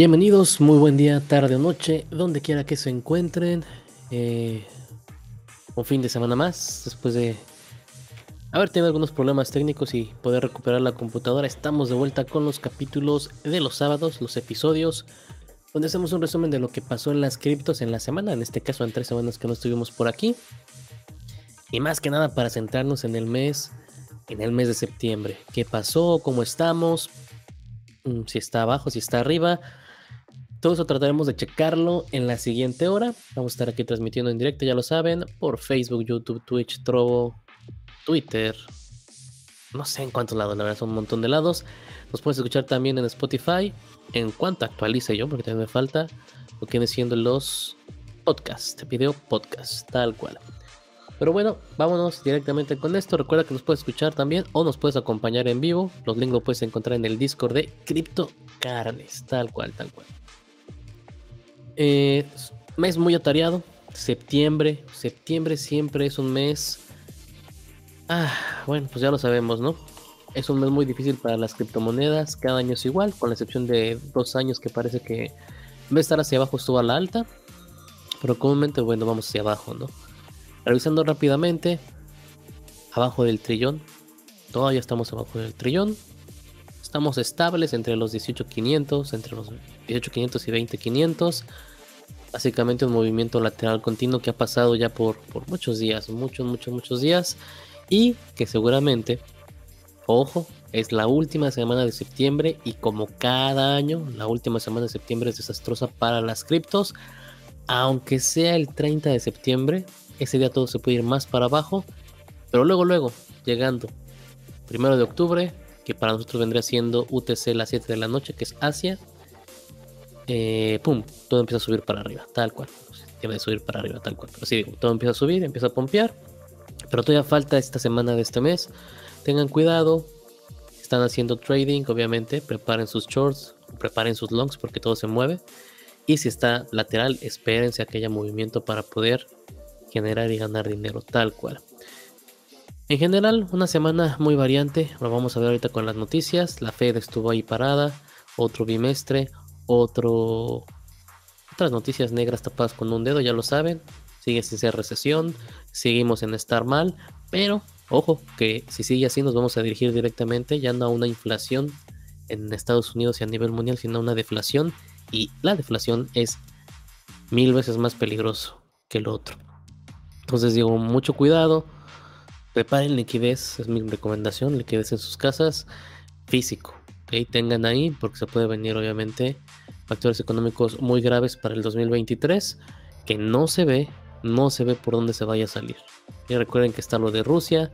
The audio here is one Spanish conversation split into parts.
Bienvenidos, muy buen día, tarde o noche, donde quiera que se encuentren. Eh, un fin de semana más, después de haber tenido algunos problemas técnicos y poder recuperar la computadora, estamos de vuelta con los capítulos de los sábados, los episodios, donde hacemos un resumen de lo que pasó en las criptos en la semana, en este caso en tres semanas que no estuvimos por aquí. Y más que nada para centrarnos en el mes, en el mes de septiembre. ¿Qué pasó? ¿Cómo estamos? Mm, si está abajo, si está arriba. Todo eso trataremos de checarlo en la siguiente hora. Vamos a estar aquí transmitiendo en directo, ya lo saben, por Facebook, YouTube, Twitch, Trovo, Twitter. No sé en cuántos lados, la verdad son un montón de lados. Nos puedes escuchar también en Spotify. En cuanto actualice yo, porque también me falta lo que siendo los podcasts, video podcast, tal cual. Pero bueno, vámonos directamente con esto. Recuerda que nos puedes escuchar también o nos puedes acompañar en vivo. Los links los puedes encontrar en el Discord de Crypto Carnes, tal cual, tal cual. Eh, mes muy atareado. Septiembre. Septiembre siempre es un mes. Ah, bueno, pues ya lo sabemos, ¿no? Es un mes muy difícil para las criptomonedas. Cada año es igual, con la excepción de dos años que parece que en vez de estar hacia abajo estuvo a la alta. Pero comúnmente, bueno, vamos hacia abajo, ¿no? Revisando rápidamente, abajo del trillón, todavía estamos abajo del trillón. Estamos estables entre los 18.500, entre los 18.500 y 20.500. Básicamente un movimiento lateral continuo que ha pasado ya por, por muchos días, muchos, muchos, muchos días. Y que seguramente, ojo, es la última semana de septiembre y como cada año, la última semana de septiembre es desastrosa para las criptos. Aunque sea el 30 de septiembre, ese día todo se puede ir más para abajo, pero luego, luego, llegando primero de octubre, que para nosotros vendría siendo UTC las 7 de la noche, que es Asia, eh, pum, todo empieza a subir para arriba, tal cual. Tiene de subir para arriba, tal cual. Pero sí, todo empieza a subir, empieza a pompear, pero todavía falta esta semana de este mes. Tengan cuidado, están haciendo trading, obviamente, preparen sus shorts, preparen sus longs porque todo se mueve. Y si está lateral, espérense a que movimiento para poder generar y ganar dinero, tal cual. En general, una semana muy variante, lo vamos a ver ahorita con las noticias. La Fed estuvo ahí parada, otro bimestre, otro otras noticias negras tapadas con un dedo, ya lo saben. Sigue sin ser recesión, seguimos en estar mal, pero ojo que si sigue así nos vamos a dirigir directamente ya no a una inflación en Estados Unidos y a nivel mundial, sino a una deflación y la deflación es mil veces más peligroso que lo otro. Entonces digo, mucho cuidado. Preparen liquidez, es mi recomendación, liquidez en sus casas, físico. ¿Okay? Tengan ahí, porque se puede venir obviamente factores económicos muy graves para el 2023, que no se ve, no se ve por dónde se vaya a salir. Y recuerden que está lo de Rusia,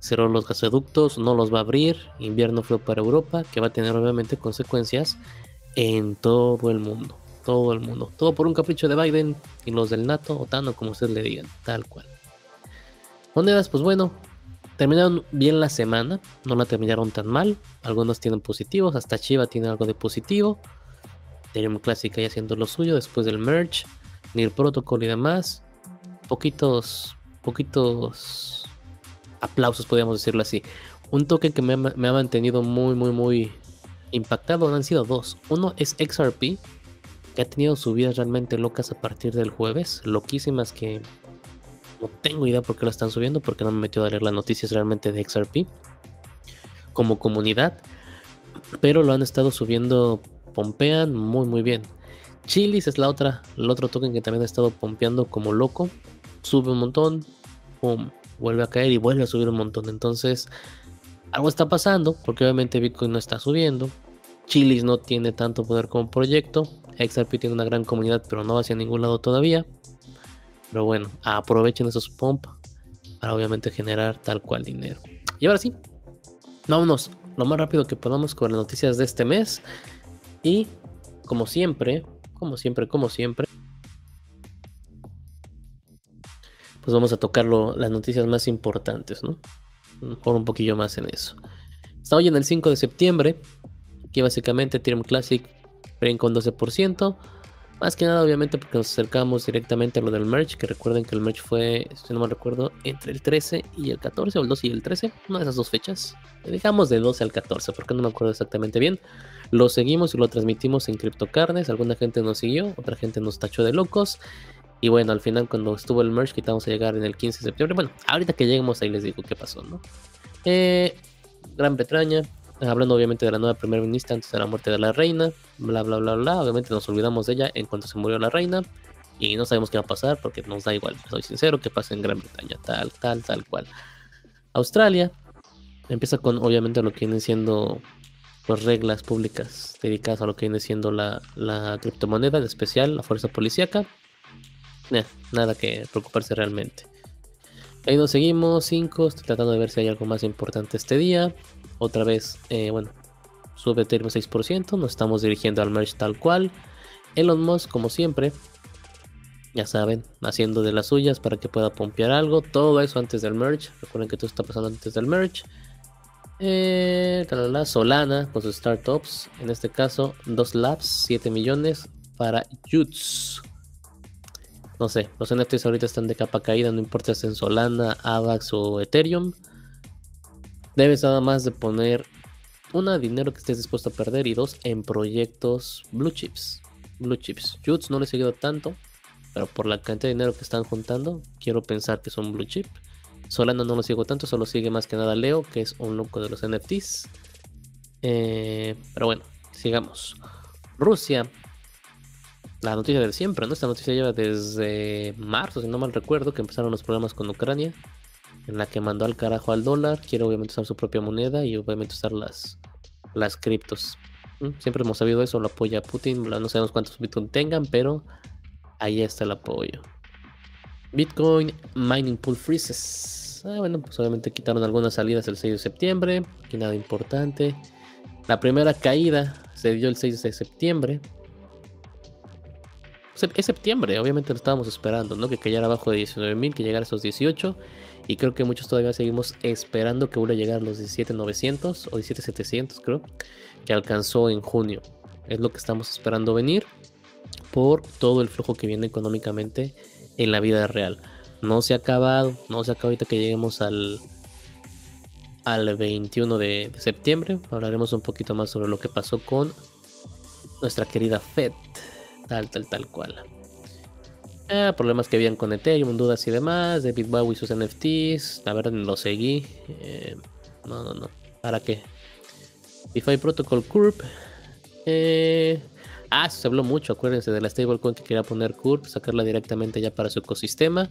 cerró los gasoductos, no los va a abrir, invierno frío para Europa, que va a tener obviamente consecuencias en todo el mundo todo el mundo. Todo por un capricho de Biden y los del NATO, OTAN o como ustedes le digan, tal cual. Monedas, pues bueno, terminaron bien la semana, no la terminaron tan mal. Algunos tienen positivos, hasta Chiva tiene algo de positivo. Ethereum Classic ahí haciendo lo suyo después del merge, NIR Protocol y demás. Poquitos, poquitos aplausos, podríamos decirlo así. Un token que me me ha mantenido muy, muy, muy impactado han sido dos. Uno es XRP, que ha tenido subidas realmente locas a partir del jueves, loquísimas que no tengo idea por qué la están subiendo, porque no me metió a leer las noticias realmente de XRP como comunidad, pero lo han estado subiendo, pompean muy muy bien. Chilis es la otra, el otro token que también ha estado pompeando como loco, sube un montón, vuelve a caer y vuelve a subir un montón. Entonces, algo está pasando, porque obviamente Bitcoin no está subiendo, Chilis no tiene tanto poder como proyecto, XRP tiene una gran comunidad, pero no va hacia ningún lado todavía. Pero bueno, aprovechen esos pump para obviamente generar tal cual dinero. Y ahora sí, vámonos lo más rápido que podamos con las noticias de este mes. Y como siempre, como siempre, como siempre, pues vamos a tocar las noticias más importantes, ¿no? Por un poquillo más en eso. Está hoy en el 5 de septiembre, que básicamente Ethereum Classic con 12%. Más que nada, obviamente, porque nos acercamos directamente a lo del merch. Que recuerden que el merch fue, si no me recuerdo, entre el 13 y el 14, o el 12 y el 13. Una de esas dos fechas. Dejamos de 12 al 14, porque no me acuerdo exactamente bien. Lo seguimos y lo transmitimos en CryptoCarnes. Alguna gente nos siguió, otra gente nos tachó de locos. Y bueno, al final cuando estuvo el merge, que vamos a llegar en el 15 de septiembre. Bueno, ahorita que lleguemos ahí les digo qué pasó, ¿no? Eh, Gran Bretaña, hablando obviamente de la nueva primera ministra antes de la muerte de la reina, bla, bla, bla, bla. Obviamente nos olvidamos de ella en cuanto se murió la reina. Y no sabemos qué va a pasar porque nos da igual, soy sincero, qué pasa en Gran Bretaña, tal, tal, tal cual. Australia empieza con obviamente lo que vienen siendo pues, reglas públicas dedicadas a lo que viene siendo la, la criptomoneda, en especial la fuerza policíaca. nada que preocuparse realmente. Ahí nos seguimos, 5, estoy tratando de ver si hay algo más importante este día. Otra vez, eh, bueno, sube Ethereum 6%, nos estamos dirigiendo al merge tal cual. Elon Musk, como siempre, ya saben, haciendo de las suyas para que pueda pompear algo. Todo eso antes del merge. Recuerden que todo está pasando antes del merge. Eh, Solana con sus startups. En este caso, dos labs, 7 millones para Yuts. No sé, los NFTs ahorita están de capa caída, no importa si es en Solana, AVAX o Ethereum. Debes nada más de poner una, dinero que estés dispuesto a perder y dos, en proyectos blue chips. Blue chips. Yuts no le he seguido tanto, pero por la cantidad de dinero que están juntando, quiero pensar que son blue chip. Solana no lo sigo tanto, solo sigue más que nada Leo, que es un loco de los NFTs. Eh, pero bueno, sigamos. Rusia. La noticia de siempre, ¿no? Esta noticia lleva desde marzo, si no mal recuerdo, que empezaron los problemas con Ucrania. En la que mandó al carajo al dólar. Quiere obviamente usar su propia moneda y obviamente usar las, las criptos. Mm, siempre hemos sabido eso, lo apoya Putin. No sabemos cuántos Bitcoin tengan, pero ahí está el apoyo. Bitcoin Mining Pool Freezes. Ah, bueno, pues obviamente quitaron algunas salidas el 6 de septiembre. Aquí nada importante. La primera caída se dio el 6 de septiembre. Es septiembre, obviamente lo estábamos esperando, ¿no? Que cayera abajo de 19.000, que llegara a esos 18. Y creo que muchos todavía seguimos esperando que vuelva a llegar a los 17.900 o 17.700, creo, que alcanzó en junio. Es lo que estamos esperando venir por todo el flujo que viene económicamente en la vida real. No se ha acabado, no se acaba ahorita que lleguemos al, al 21 de, septiembre. Hablaremos un poquito más sobre lo que pasó con nuestra querida Fed. Tal, tal, tal cual. Ah, problemas que habían con Ethereum, dudas y demás. David Bowie y sus NFTs. La verdad, lo seguí. Eh, no, no, no. ¿Para qué? DeFi Protocol Curve. Eh, Ah, se habló mucho, acuérdense de la stablecoin que quería poner Curve, sacarla directamente ya para su ecosistema.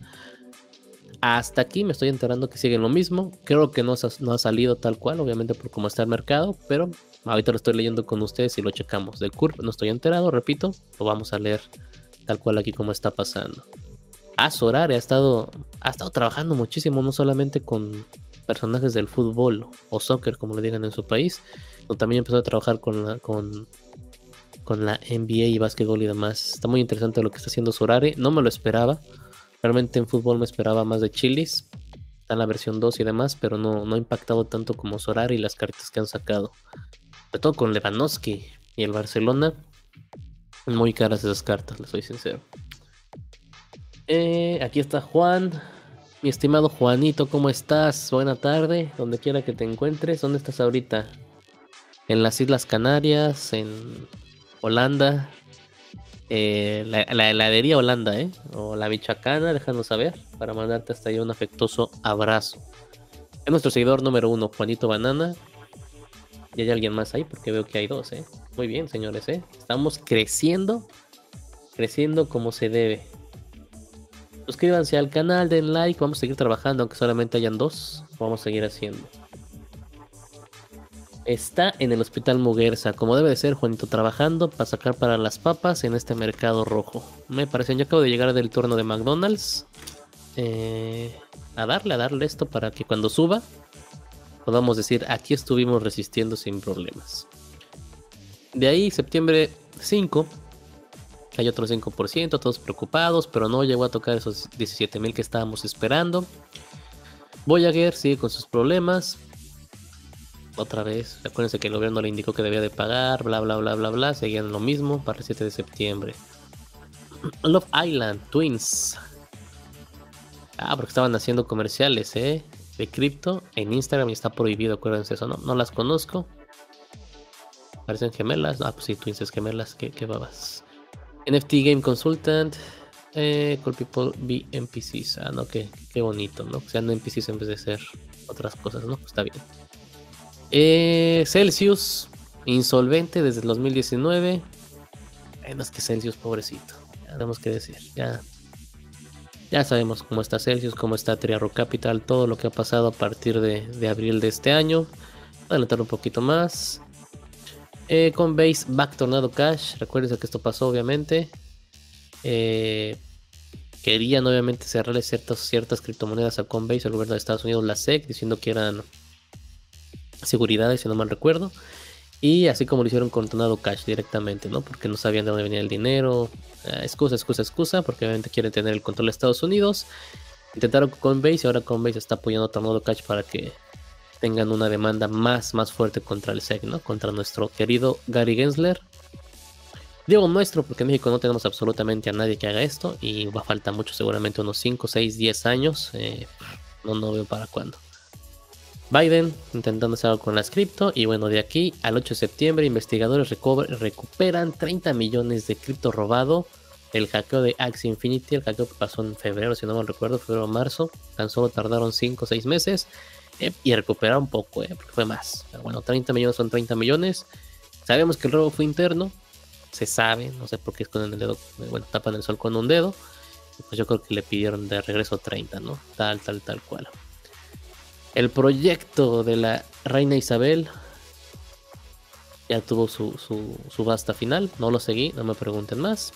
Hasta aquí me estoy enterando que siguen lo mismo. Creo que no, ha salido tal cual, obviamente por cómo está el mercado, pero ahorita lo estoy leyendo con ustedes y lo checamos. Del Curve no estoy enterado, repito, lo vamos a leer tal cual aquí como está pasando. Sorare ha estado, ha estado trabajando muchísimo, no solamente con personajes del fútbol o soccer, como le digan en su país, sino también empezó a trabajar con, con con la NBA y básquetbol y demás. Está muy interesante lo que está haciendo Sorare. No me lo esperaba. Realmente en fútbol me esperaba más de Chilis. Está en la versión 2 y demás, pero no, no ha impactado tanto como Sorare y las cartas que han sacado. Sobre todo con Lewandowski y el Barcelona. Muy caras esas cartas, les soy sincero. Eh, aquí está Juan. Mi estimado Juanito, ¿cómo estás? Buena tarde, donde quiera que te encuentres. ¿Dónde estás ahorita? En las Islas Canarias, en Holanda, eh, la, heladería Holanda, ¿eh? O la Michoacana, déjanos saber para mandarte hasta ahí un afectuoso abrazo. Es nuestro seguidor número uno, Juanito Banana. Y hay alguien más ahí porque veo que hay dos, ¿eh? Muy bien, señores, ¿eh? Estamos creciendo, creciendo como se debe. Suscríbanse al canal, den like, vamos a seguir trabajando, aunque solamente hayan dos, vamos a seguir haciendo. Está en el hospital Muguerza, como debe de ser, Juanito, trabajando para sacar para las papas en este mercado rojo. Me parece, yo acabo de llegar del turno de McDonald's. Eh, a darle, a darle esto para que cuando suba podamos decir, aquí estuvimos resistiendo sin problemas. De ahí, septiembre 5, hay otro 5%, todos preocupados, pero no llegó a tocar esos 17 mil que estábamos esperando. Voyager sigue con sus problemas, otra vez. Acuérdense que el gobierno le indicó que debía de pagar, bla, bla, bla, bla, bla. Seguían lo mismo para el 7 de septiembre. Love Island, Twins. Ah, porque estaban haciendo comerciales, ¿eh? De cripto en Instagram y está prohibido, acuérdense eso, ¿no? No las conozco. Parecen gemelas. Ah, pues sí, Twins es gemelas. ¿Qué, qué babas? NFT Game Consultant. Eh, Call People Be NPCs. Ah, no, qué, qué bonito, ¿no? Que sean NPCs en vez de ser otras cosas, ¿no? Pues está bien. Eh, Celsius, insolvente desde el 2019. Ay, más que Celsius, pobrecito. Tenemos que decir. Ya, ya sabemos cómo está Celsius, cómo está Triarro Capital, todo lo que ha pasado a partir de, abril de este año. Adelantar un poquito más. Eh, Coinbase Back Tornado Cash. Recuerden que esto pasó, obviamente. Eh, querían, obviamente, cerrarle ciertas, ciertas criptomonedas a Coinbase, el gobierno de Estados Unidos, la SEC, diciendo que eran seguridades, si no mal recuerdo. Y así como lo hicieron con Tornado Cash directamente, ¿no? Porque no sabían de dónde venía el dinero. Eh, excusa, excusa, excusa, porque obviamente quieren tener el control de Estados Unidos. Intentaron con Coinbase y ahora Coinbase está apoyando a Tornado Cash para que tengan una demanda más, más fuerte contra el SEC, ¿no? Contra nuestro querido Gary Gensler. Digo nuestro porque en México no tenemos absolutamente a nadie que haga esto y va a faltar mucho, seguramente unos 5, 6, 10 años. Eh, no, no veo para cuándo. Biden intentando hacer algo con las cripto y bueno, de aquí al 8 de septiembre investigadores recuperan 30 millones de cripto robado. El hackeo de Axie Infinity, el hackeo que pasó en febrero, si no me recuerdo, febrero o marzo, tan solo tardaron 5 o 6 meses eh, y recuperaron poco, eh, porque fue más. Pero bueno, 30 millones son 30 millones. Sabemos que el robo fue interno, se sabe, no sé por qué es con el dedo, eh, bueno, tapan el sol con un dedo. Pues yo creo que le pidieron de regreso 30, ¿no? Tal, tal, tal cual. El proyecto de la reina Isabel ya tuvo su, su subasta final. No lo seguí, no me pregunten más.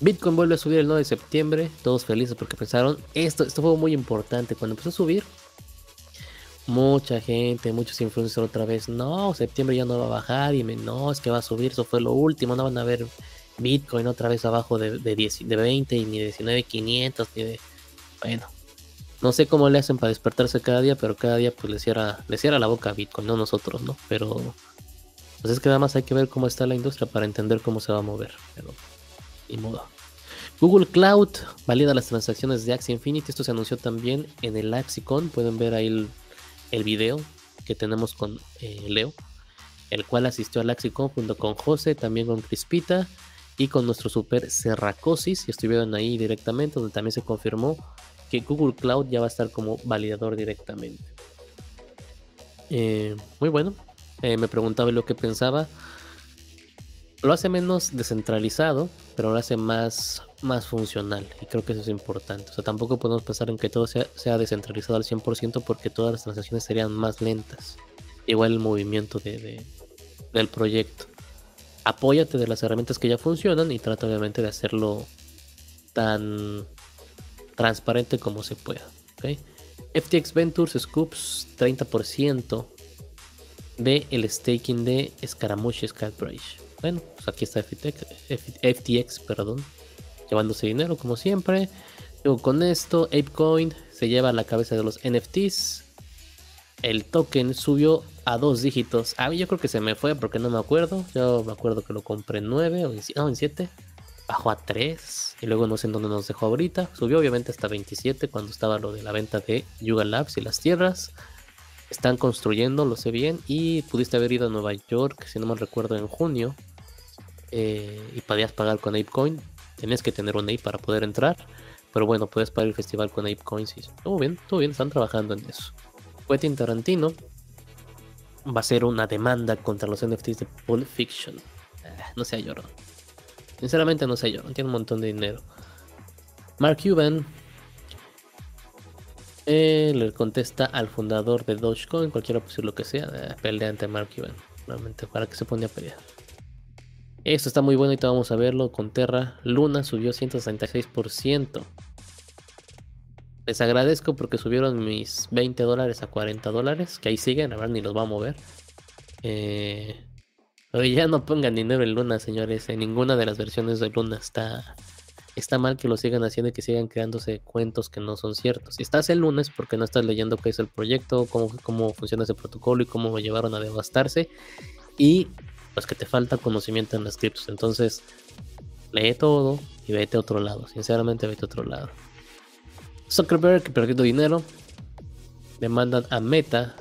Bitcoin vuelve a subir el 9 de septiembre. Todos felices porque pensaron, esto, esto fue muy importante. Cuando empezó a subir, mucha gente, muchos influencers otra vez, no, septiembre ya no va a bajar. Y me, no, es que va a subir, eso fue lo último. No van a ver Bitcoin otra vez abajo de, de, 10, de 20 y ni de 19.500 ni de... Bueno, no sé cómo le hacen para despertarse cada día, pero cada día pues le cierra, le cierra la boca a Bitcoin, no nosotros, ¿no? Pero pues es que nada más hay que ver cómo está la industria para entender cómo se va a mover. Pero y modo. Google Cloud valida las transacciones de Axie Infinity. Esto se anunció también en el AxiCon. Pueden ver ahí el, el video que tenemos con eh, Leo, el cual asistió al AxiCon junto con José, también con Crispita y con nuestro super Serracosis. Y estuvieron ahí directamente, donde también se confirmó que Google Cloud ya va a estar como validador directamente. Eh, muy bueno. Eh, me preguntaba lo que pensaba. Lo hace menos descentralizado, pero lo hace más, más funcional. Y creo que eso es importante. O sea, tampoco podemos pensar en que todo sea, sea descentralizado al 100% porque todas las transacciones serían más lentas. Igual el movimiento de, del proyecto. Apóyate de las herramientas que ya funcionan y trata obviamente de hacerlo tan transparente como se pueda. FTX Ventures Scoops 30% de el staking de Scaramouche Scalbridge. Bueno, pues aquí está FTX, FTX, perdón, llevándose dinero como siempre. Luego con esto, ApeCoin se lleva a la cabeza de los NFTs. El token subió a dos dígitos. A mí yo creo que se me fue porque no me acuerdo. Yo me acuerdo que lo compré en 9 o en, no, en 7 bajó a 3 y luego no sé en dónde nos dejó ahorita. Subió obviamente hasta 27 cuando estaba lo de la venta de Yuga Labs y las tierras. Están construyendo, lo sé bien. Y pudiste haber ido a Nueva York, si no me recuerdo, en junio. Eh, y podías pagar con ApeCoin. Tenías que tener un Ape para poder entrar. Pero bueno, puedes pagar el festival con ApeCoin. Sí. Todo bien, todo bien, están trabajando en eso. Quentin Tarantino va a ser una demanda contra los NFTs de Pulp Fiction. Ah, no sea llorón. Sinceramente no sé yo, no tiene un montón de dinero. Mark Cuban eh, le contesta al fundador de Dogecoin, cualquiera puede lo que sea, eh, pelea ante Mark Cuban. Realmente, ¿para que se pone a pelear? Esto está muy bueno y te vamos a verlo con Terra. Luna subió 166%. Les agradezco porque subieron mis 20 dólares a 40 dólares, que ahí siguen, a ver, ni los va a mover. Eh, Oye, ya no pongan dinero en Luna, señores. En ninguna de las versiones de Luna está, está mal que lo sigan haciendo y que sigan creándose cuentos que no son ciertos. Si estás en Luna es porque no estás leyendo qué es el proyecto, cómo, cómo funciona ese protocolo y cómo lo llevaron a devastarse. Y pues que te falta conocimiento en las criptos. Entonces, lee todo y vete a otro lado. Sinceramente, vete a otro lado. Zuckerberg perdiendo dinero. Demandan a Meta.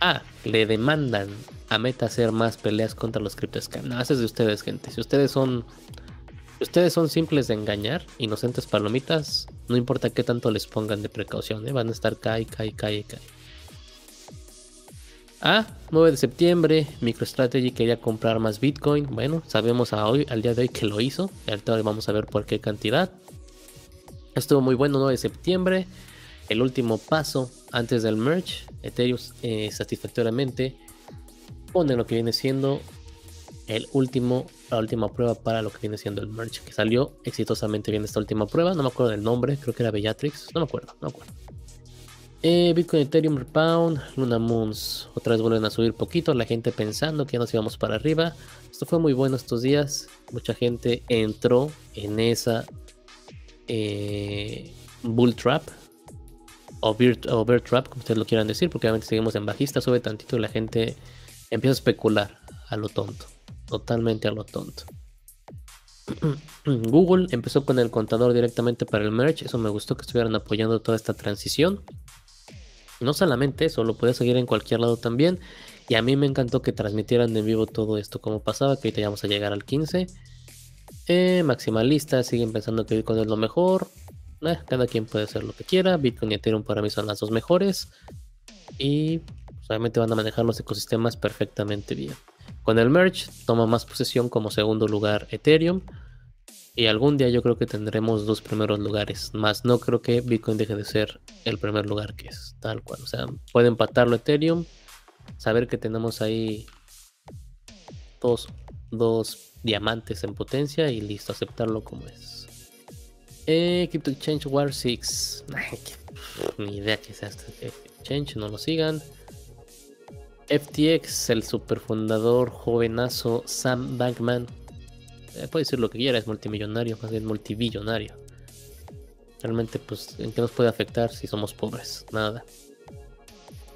Ah, le demandan a Meta hacer más peleas contra los CryptoScam. No, eso es de ustedes, gente. Si ustedes son. ustedes son simples de engañar, inocentes palomitas, no importa qué tanto les pongan de precaución, ¿eh? van a estar cae, cae, cae, cae. Ah, 9 de septiembre, MicroStrategy quería comprar más Bitcoin. Bueno, sabemos a hoy, al día de hoy que lo hizo. Ahorita vamos a ver por qué cantidad. Estuvo muy bueno 9 de septiembre. El último paso antes del merge. Ethereum eh, satisfactoriamente pone lo que viene siendo el último, la última prueba para lo que viene siendo el merge. Que salió exitosamente bien esta última prueba. No me acuerdo del nombre, creo que era Bellatrix. No me acuerdo, no me acuerdo. Eh, Bitcoin, Ethereum, Repound, Luna Moons. Otra vez vuelven a subir poquito. La gente pensando que ya nos íbamos para arriba. Esto fue muy bueno estos días. Mucha gente entró en esa eh, bull trap. O bear, trap, como ustedes lo quieran decir. Porque obviamente seguimos en bajista. Sube tantito y la gente empieza a especular a lo tonto. Totalmente a lo tonto. Google empezó con el contador directamente para el merge. Eso me gustó que estuvieran apoyando toda esta transición no solamente eso, lo podía seguir en cualquier lado también. Y a mí me encantó que transmitieran en vivo todo esto como pasaba, que ahorita ya vamos a llegar al 15. Eh, maximalistas siguen pensando que Bitcoin es lo mejor. Eh, cada quien puede hacer lo que quiera. Bitcoin y Ethereum para mí son las dos mejores. Y obviamente van a manejar los ecosistemas perfectamente bien. Con el merge toma más posesión como segundo lugar Ethereum. Y algún día yo creo que tendremos dos primeros lugares. Más no creo que Bitcoin deje de ser el primer lugar que es tal cual. O sea, puede empatarlo Ethereum. Saber que tenemos ahí dos, dos diamantes en potencia y listo, aceptarlo como es. Eh, Crypto Exchange War 6. Ni idea que sea este exchange, no lo sigan. FTX, el superfundador jovenazo Sam Bankman eh, puede decir lo que quiera, es multimillonario, más bien multibillonario. Realmente, pues, ¿en qué nos puede afectar si somos pobres? Nada.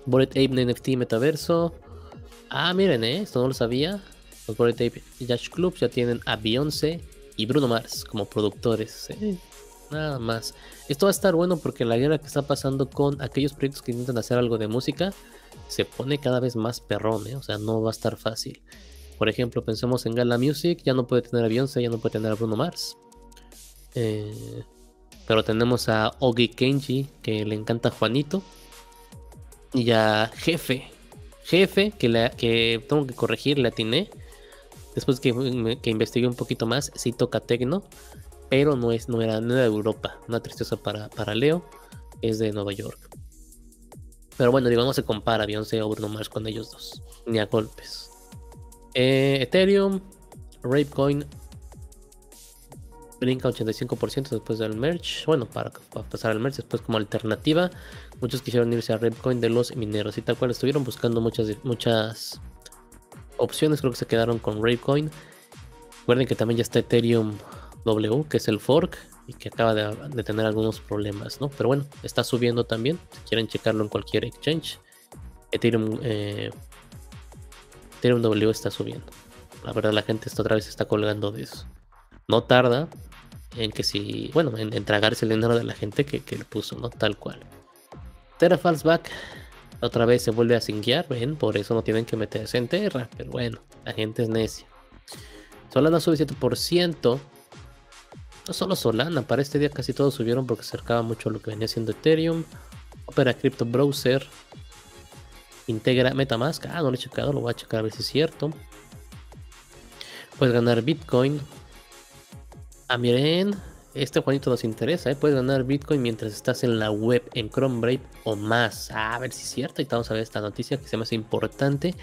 Bored Ape NFT Metaverso. Ah, miren, ¿eh? esto no lo sabía. Los Bored Ape Yacht Club ya tienen a Beyoncé y Bruno Mars como productores. ¿eh? Nada más. Esto va a estar bueno porque la guerra que está pasando con aquellos proyectos que intentan hacer algo de música se pone cada vez más perrón, ¿eh? O sea, no va a estar fácil. Por ejemplo, pensemos en Gala Music, ya no puede tener a Beyoncé, ya no puede tener a Bruno Mars. Eh, pero tenemos a Ogi Kenji, que le encanta Juanito. Y a Jefe. Jefe, que, que tengo que corregir, le atiné. Después que, que investigué un poquito más, sí toca Tecno. Pero no, es, no, era, de Europa. Una tristeza para, para Leo. Es de Nueva York. Pero bueno, digo, no se compara Beyoncé o Bruno Mars con ellos dos. Ni a golpes. Eh, Ethereum, Rapecoin brinca 85% después del merge. Bueno, para, pasar al merge, después como alternativa. Muchos quisieron irse a Rapecoin de los mineros y tal cual estuvieron buscando muchas, muchas opciones. Creo que se quedaron con Rapecoin. Recuerden que también ya está Ethereum W, que es el fork y que acaba de, tener algunos problemas, ¿no? Pero bueno, está subiendo también. Si quieren checarlo en cualquier exchange. Ethereum eh, Ethereum W está subiendo. La verdad, la gente esta otra vez está colgando de eso. No tarda en que si, bueno, en, tragarse el dinero de la gente que, le puso, ¿no? Tal cual. Terra Falls Back otra vez se vuelve a singuear, ven, por eso no tienen que meterse en Terra, pero bueno, la gente es necia. Solana sube 7%. No solo Solana, para este día casi todos subieron porque se acercaba mucho lo que venía siendo Ethereum. Opera Crypto Browser Integra Metamask. Ah, no lo he checado, lo voy a checar a ver si es cierto. Puedes ganar Bitcoin. Ah, miren, este Juanito nos interesa, ¿eh? Puedes ganar Bitcoin mientras estás en la web, en Chrome Brave o más. Ah, a ver si es cierto. Y vamos a ver esta noticia que se me hace importante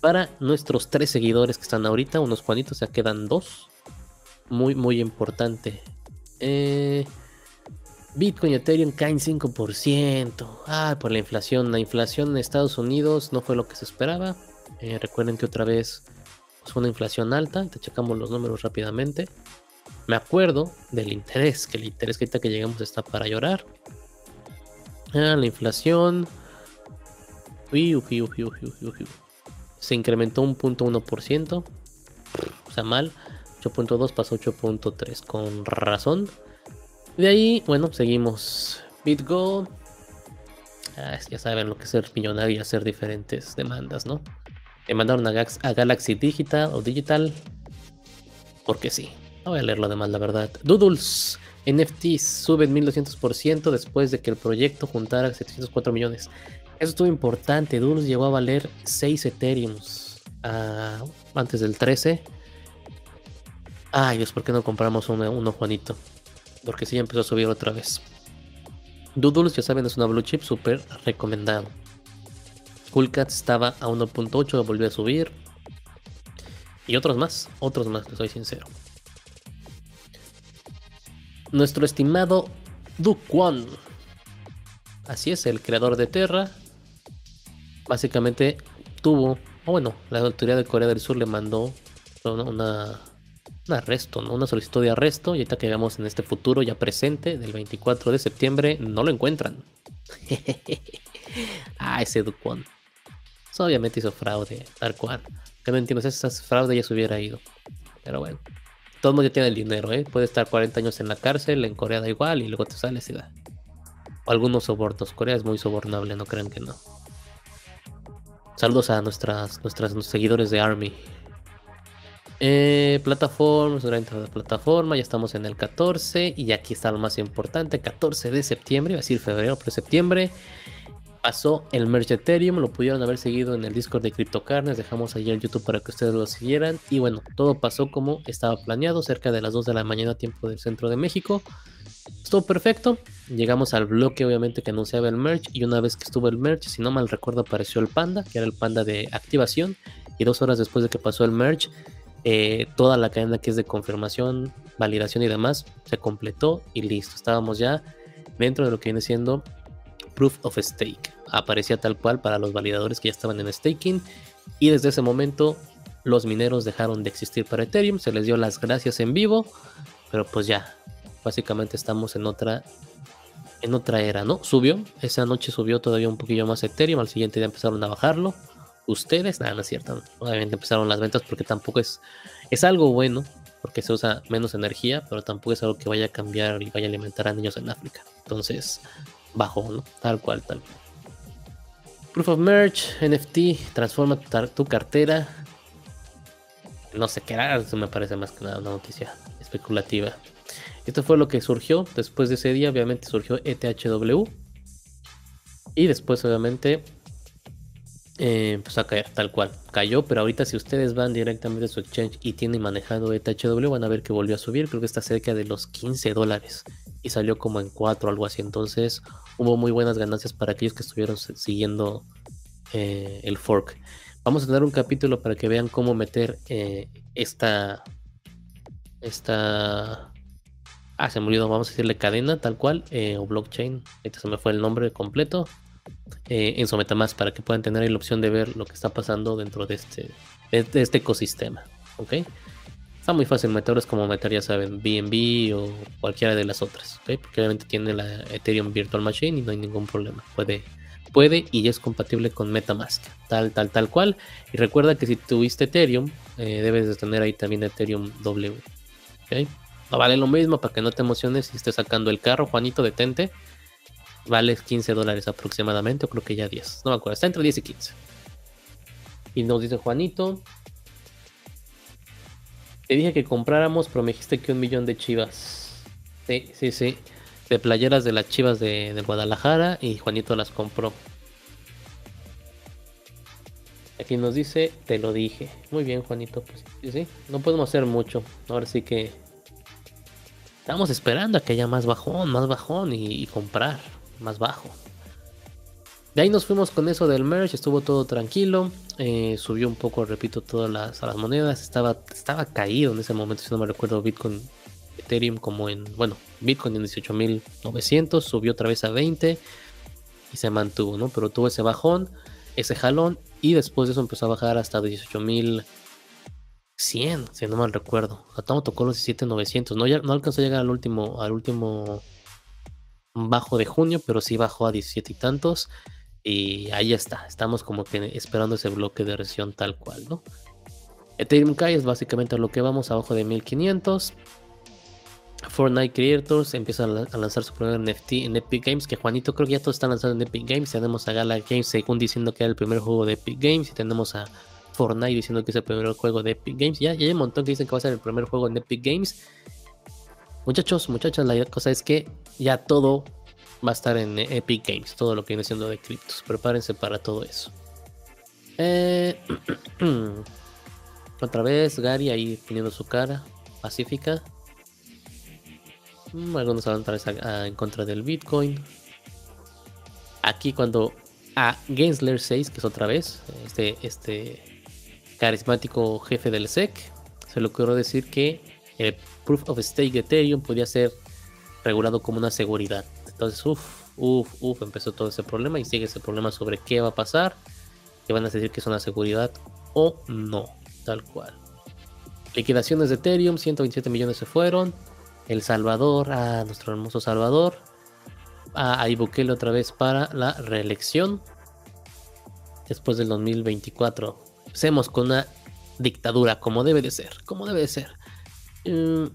para nuestros tres seguidores que están ahorita. Unos Juanitos, ya quedan dos. Muy, muy importante. Eh, Bitcoin y Ethereum caen 5%. Ah, por la inflación. La inflación en Estados Unidos no fue lo que se esperaba. Eh, recuerden que otra vez fue una inflación alta. Te checamos los números rápidamente. Me acuerdo del interés, que el interés que ahorita que llegamos está para llorar. Ah, la inflación. se incrementó un punto 1%. O sea, mal. 8.2 pasó 8.3. Con razón. De ahí, bueno, seguimos. BitGo. Ah, ya saben lo que es ser millonario y hacer diferentes demandas, ¿no? Le mandaron a, a Galaxy Digital o Digital. Porque sí. No voy a leer lo demás, la verdad. Doodles. NFTs suben 1200% después de que el proyecto juntara 704 millones. Eso estuvo importante. Doodles llegó a valer 6 Ethereums ah, antes del 13. Ay, Dios, ¿por qué no compramos uno, Juanito? Porque sí, ya empezó a subir otra vez. Doodles, ya saben, es una blue chip súper recomendado. Coolcat estaba a 1.8, lo volvió a subir. Y otros más, otros más, les soy sincero. Nuestro estimado Dukwon. Así es, el creador de Terra. Básicamente tuvo, o bueno, la autoridad de Corea del Sur le mandó una, un arresto, ¿no? una solicitud de arresto. Y ahorita que veamos en este futuro ya presente, del 24 de septiembre, no lo encuentran. ah, ese Dukwon. obviamente hizo fraude, cual. Que no entiendo, si esas fraude ya se hubiera ido. Pero bueno. Todo el mundo ya tiene el dinero, ¿eh? Puede estar 40 años en la cárcel, en Corea da igual, y luego te sales y da. O algunos sobornos. Corea es muy sobornable, no crean que no. Saludos a nuestras seguidores de Army. Eh, plataformas, de plataforma, ya estamos en el 14 y aquí está lo más importante, 14 de septiembre, iba a decir febrero, pero septiembre pasó el merge Ethereum, lo pudieron haber seguido en el Discord de CryptoCarnes, dejamos ahí el YouTube para que ustedes lo siguieran y bueno, todo pasó como estaba planeado, cerca de las 2 de la mañana tiempo del centro de México. Estuvo perfecto, llegamos al bloque obviamente que anunciaba el merge y una vez que estuvo el merge, si no mal recuerdo apareció el panda, que era el panda de activación y dos horas después de que pasó el merge, eh, toda la cadena que es de confirmación, validación y demás se completó y listo, estábamos ya dentro de lo que viene siendo Proof of Stake. Aparecía tal cual para los validadores que ya estaban en staking y desde ese momento los mineros dejaron de existir para Ethereum, se les dio las gracias en vivo, pero pues ya, básicamente estamos en otra en otra era, ¿no? Subió, esa noche subió todavía un poquillo más Ethereum, al siguiente día empezaron a bajarlo. Ustedes, nada, no es cierto. Obviamente empezaron las ventas porque tampoco es es algo bueno, porque se usa menos energía, pero tampoco es algo que vaya a cambiar y vaya a alimentar a niños en África. Entonces, bajo, ¿no? Tal cual, tal. Proof of Merge, NFT, transforma tu, cartera. No sé qué era, eso me parece más que nada una noticia especulativa. Esto fue lo que surgió. Después de ese día, obviamente, surgió ETHW. Y después, obviamente, eh, empezó a caer, tal cual. Cayó, pero ahorita, si ustedes van directamente a su exchange y tienen manejado ETHW, van a ver que volvió a subir. Creo que está cerca de los 15 dólares y salió como en 4 o algo así. Entonces hubo muy buenas ganancias para aquellos que estuvieron siguiendo eh, el fork. Vamos a tener un capítulo para que vean cómo meter eh, esta. Esta. Ah, se me olvidó, vamos a decirle cadena tal cual, eh, o blockchain. Este se me fue el nombre completo. En su MetaMask para que puedan tener la opción de ver lo que está pasando dentro de este, de este ecosistema. ¿Ok? Está muy fácil meterlos como meter, ya saben, BNB o cualquiera de las otras, porque obviamente tiene la Ethereum Virtual Machine y no hay ningún problema. Puede, puede y es compatible con Metamask, tal, tal, tal cual. Y recuerda que si tuviste Ethereum, eh, debes de tener ahí también Ethereum W. No vale lo mismo para que no te emociones si estés sacando el carro, Juanito, detente. Vale 15 dólares aproximadamente, o creo que ya 10. No me acuerdo, está entre 10 y 15. Y nos dice Juanito, te dije que compráramos, pero me dijiste que un millón de chivas. Sí, sí, sí. De playeras de las chivas de, Guadalajara y Juanito las compró. Aquí nos dice, te lo dije. Muy bien, Juanito. Pues sí, sí. No podemos hacer mucho. Ahora sí que. Estamos esperando a que haya más bajón, más bajón y comprar más bajo. De ahí nos fuimos con eso del merge, estuvo todo tranquilo, eh, subió un poco, repito, todas las, monedas, estaba, estaba caído en ese momento, si no me recuerdo, Bitcoin, Ethereum como en, bueno, Bitcoin en 18.900, subió otra vez a 20 y se mantuvo, ¿no? Pero tuvo ese bajón, ese jalón y después de eso empezó a bajar hasta 18.100, si no mal recuerdo. Hasta tocó los 17.900, no, no alcanzó a llegar al último, al último bajo de junio, pero sí bajó a 17 y tantos. Y ahí está, estamos como que esperando ese bloque de recesión tal cual, ¿no? Ethereum Kai es básicamente lo que vamos abajo de 1500. Fortnite Creators empieza a lanzar su primer NFT en Epic Games, que Juanito creo que ya todos están lanzando en Epic Games. Tenemos a Gala Games según diciendo que era el primer juego de Epic Games y tenemos a Fortnite diciendo que es el primer juego de Epic Games. Ya, ya hay un montón que dicen que va a ser el primer juego en Epic Games. Muchachos, muchachas, la cosa es que ya todo va a estar en Epic Games, todo lo que viene siendo de criptos. Prepárense para todo eso. Eh, otra vez, Gary ahí poniendo su cara pacífica. Mm, algunos van otra vez en contra del Bitcoin. Aquí cuando a Gensler 6, que es otra vez, este, este carismático jefe del SEC, se le ocurrió decir que el Proof of Stake de Ethereum podía ser regulado como una seguridad. Entonces, uff, uff, uff, empezó todo ese problema y sigue ese problema sobre qué va a pasar, que van a decir que es una seguridad o no, tal cual. Liquidaciones de Ethereum, 127 millones se fueron. El Salvador, a nuestro hermoso Salvador, a, a Ibukele otra vez para la reelección después del 2024. Empecemos con una dictadura como debe de ser, como debe de ser. Mm,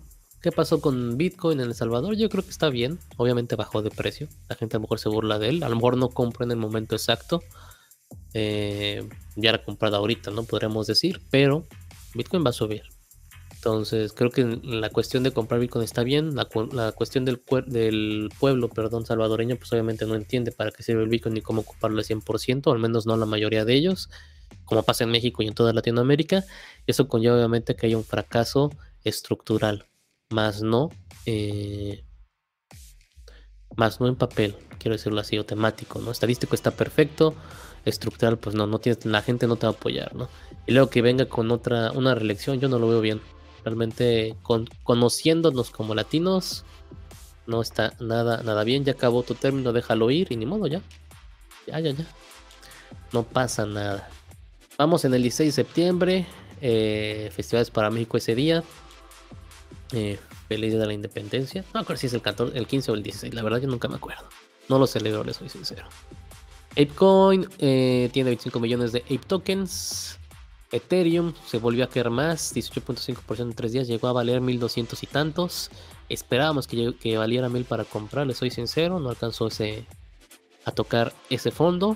¿Qué pasó con Bitcoin en El Salvador? Yo creo que está bien. Obviamente bajó de precio. La gente a lo mejor se burla de él. A lo mejor no compra en el momento exacto. Eh, ya era comprada ahorita, ¿no? Podríamos decir. Pero Bitcoin va a subir. Entonces, creo que la cuestión de comprar Bitcoin está bien. La, cuestión del, pueblo, perdón, salvadoreño, pues obviamente no entiende para qué sirve el Bitcoin ni cómo ocuparlo al 100%, al menos no la mayoría de ellos, como pasa en México y en toda Latinoamérica. Eso conlleva obviamente que haya un fracaso estructural, más no, eh, más no en papel, quiero decirlo así, o temático, ¿no? Estadístico está perfecto, estructural, pues no, no tienes, la gente no te va a apoyar, ¿no? Y luego que venga con otra, una reelección, yo no lo veo bien. Realmente con, conociéndonos como latinos, no está nada, nada bien. Ya acabó tu término, déjalo ir y ni modo, ya. Ya, ya, ya. No pasa nada. Vamos en el 16 de septiembre. Eh, festivales para México ese día. Eh, feliz de la independencia. No acuerdo si es el, 14, el 15 o el 16. La verdad yo nunca me acuerdo. No lo celebro, les soy sincero. ApeCoin eh, tiene 25 millones de Ape tokens. Ethereum se volvió a caer más, 18.5% en tres días, llegó a valer 1200 y tantos. Esperábamos que, valiera 1000 para comprar, le soy sincero, no alcanzó ese, a tocar ese fondo.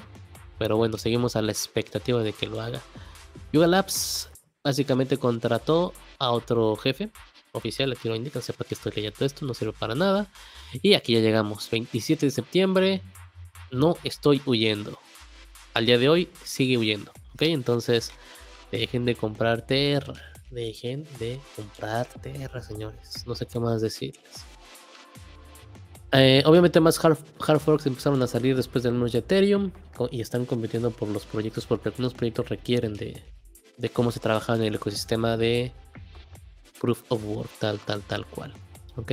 Pero bueno, seguimos a la expectativa de que lo haga. Yuga Labs básicamente contrató a otro jefe oficial, aquí lo indican, sepa que estoy leyendo esto, no sirve para nada. Y aquí ya llegamos, 27 de septiembre, no estoy huyendo. Al día de hoy sigue huyendo, ¿ok? Entonces Dejen de comprar Terra. Dejen de comprar Terra, señores. No sé qué más decirles. Eh, obviamente más hard, forks empezaron a salir después del merge de Ethereum y están compitiendo por los proyectos porque algunos proyectos requieren de, de cómo se trabaja en el ecosistema de Proof of Work, tal, tal, tal cual. ¿Ok?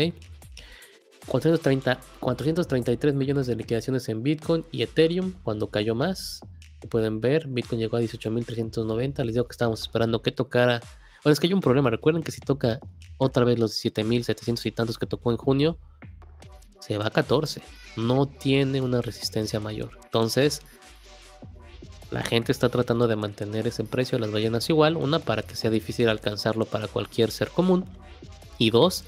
430, 433 millones de liquidaciones en Bitcoin y Ethereum cuando cayó más pueden ver, Bitcoin llegó a 18.390. Les digo que estábamos esperando que tocara. Bueno, es que hay un problema. Recuerden que si toca otra vez los 7.700 y tantos que tocó en junio, se va a 14. No tiene una resistencia mayor. Entonces, la gente está tratando de mantener ese precio de las ballenas igual. Una, para que sea difícil alcanzarlo para cualquier ser común. Y dos,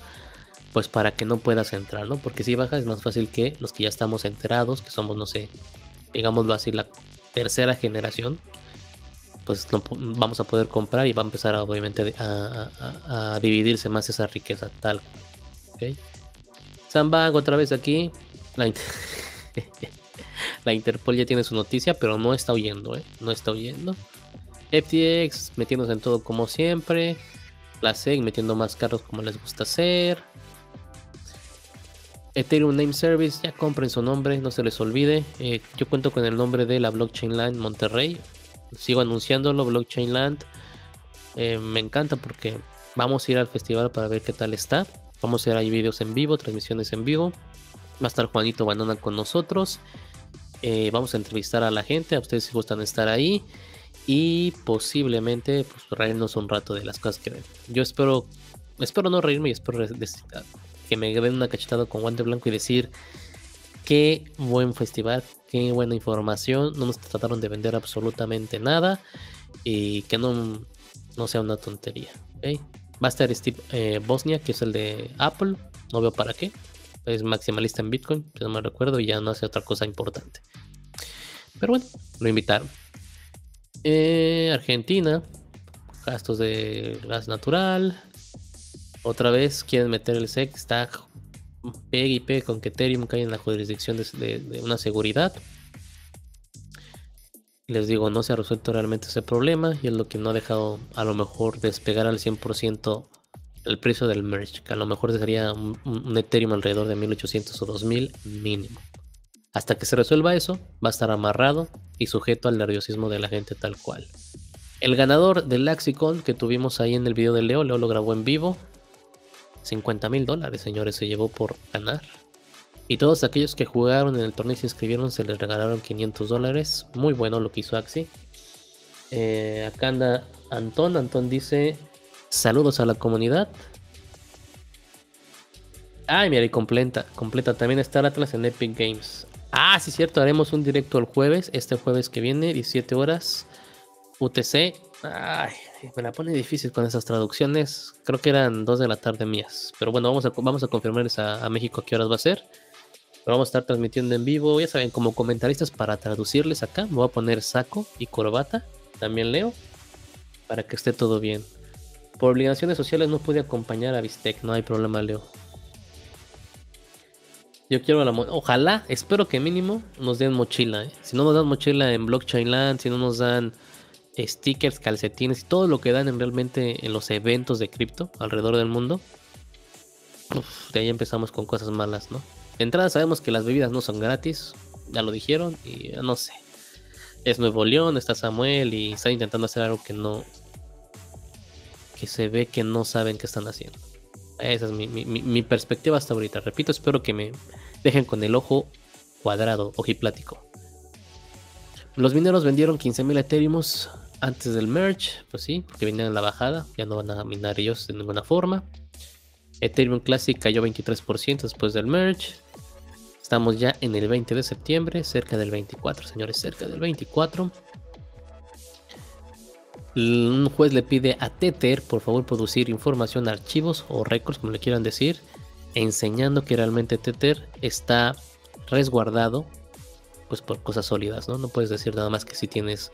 pues para que no puedas entrar, ¿no? Porque si baja es más fácil que los que ya estamos enterados, que somos, no sé, digámoslo así, la tercera generación, pues vamos a poder comprar y va a empezar obviamente a, dividirse más esa riqueza tal. ¿okay? otra vez aquí. La, la, Interpol ya tiene su noticia, pero no está huyendo, ¿eh? No está huyendo. FTX metiéndose en todo como siempre. La SEC metiendo más carros como les gusta hacer. Ethereum Name Service, ya compren su nombre, no se les olvide. Eh, yo cuento con el nombre de la Blockchain Land Monterrey. Sigo anunciándolo, Blockchain Land. Eh, me encanta porque vamos a ir al festival para ver qué tal está. Vamos a ir ahí videos en vivo, transmisiones en vivo. Va a estar Juanito Banana con nosotros. Eh, vamos a entrevistar a la gente, a ustedes si gustan estar ahí. Y posiblemente pues, reírnos un rato de las cosas que ven. Yo espero, espero no reírme y espero que me den una cachetada con guante blanco y decir qué buen festival, qué buena información, no nos trataron de vender absolutamente nada y que no, no sea una tontería. Va a estar Steve eh, Bosnia, que es el de Apple, no veo para qué, es maximalista en Bitcoin, si no me recuerdo, y ya no hace otra cosa importante. Pero bueno, lo invitaron. Eh, Argentina, gastos de gas natural. Otra vez quieren meter el SEC, está pegue y pegue con que Ethereum cae en la jurisdicción de, una seguridad. Les digo, no se ha resuelto realmente ese problema y es lo que no ha dejado a lo mejor despegar al 100% el precio del merge, que a lo mejor sería un, un Ethereum alrededor de 1800 o 2000 mínimo. Hasta que se resuelva eso, va a estar amarrado y sujeto al nerviosismo de la gente tal cual. El ganador del Laxicon que tuvimos ahí en el video de Leo, Leo lo grabó en vivo. 50 mil dólares, señores, se llevó por ganar. Y todos aquellos que jugaron en el torneo y se inscribieron se les regalaron 500 dólares. Muy bueno lo que hizo Axi. Eh, acá anda Antón. Antón dice: Saludos a la comunidad. Ay, mira, y completa, completa. También está Atlas en Epic Games. Ah, sí, cierto, haremos un directo el jueves, este jueves que viene, 17 horas, UTC. Ay, me la pone difícil con esas traducciones. Creo que eran 2 de la tarde mías. Pero bueno, vamos a, vamos a confirmarles a, México qué horas va a ser. Pero vamos a estar transmitiendo en vivo, ya saben, como comentaristas para traducirles acá. Me voy a poner saco y corbata, también leo, para que esté todo bien. Por obligaciones sociales no pude acompañar a Bistec, no hay problema, Leo. Yo quiero la Ojalá, espero que mínimo nos den mochila. ¿eh? Si no nos dan mochila en Blockchain Land, si no nos dan stickers, calcetines todo lo que dan en realmente en los eventos de cripto alrededor del mundo. de ahí empezamos con cosas malas, ¿no? De entrada sabemos que las bebidas no son gratis, ya lo dijeron, y no sé. Es Nuevo León, está Samuel y está intentando hacer algo que no. Que se ve que no saben qué están haciendo. Esa es mi, perspectiva hasta ahorita. Repito, espero que me dejen con el ojo cuadrado, ojiplático. Los mineros vendieron 15.000 Ethereum antes del merge, pues sí, porque venían en la bajada, ya no van a minar ellos de ninguna forma. Ethereum Classic cayó 23% después del merge. Estamos ya en el 20 de septiembre, cerca del 24, señores, cerca del 24 un juez le pide a Tether, por favor, producir información, archivos o récords, como le quieran decir, enseñando que realmente Tether está resguardado pues por cosas sólidas, ¿no? No puedes decir nada más que si tienes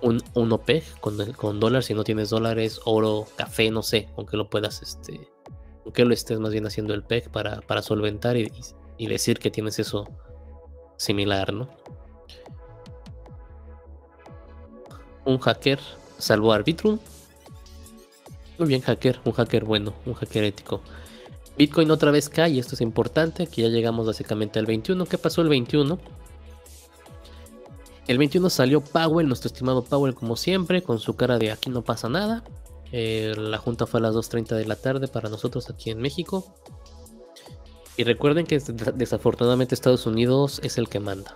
un, un OPEG con, con dólares, si no tienes dólares, oro, café, no sé, aunque lo puedas, este, aunque lo estés más bien haciendo el PEG para, para solventar y, y decir que tienes eso similar, ¿no? Un hacker salvó Arbitrum. Muy bien, hacker, un hacker bueno, un hacker ético. Bitcoin otra vez cae, esto es importante, que ya llegamos básicamente al 21. ¿Qué pasó el 21? El 21 salió Powell, nuestro estimado Powell como siempre, con su cara de aquí no pasa nada. Eh, la junta fue a las 2.30 de la tarde para nosotros aquí en México. Y recuerden que desafortunadamente Estados Unidos es el que manda.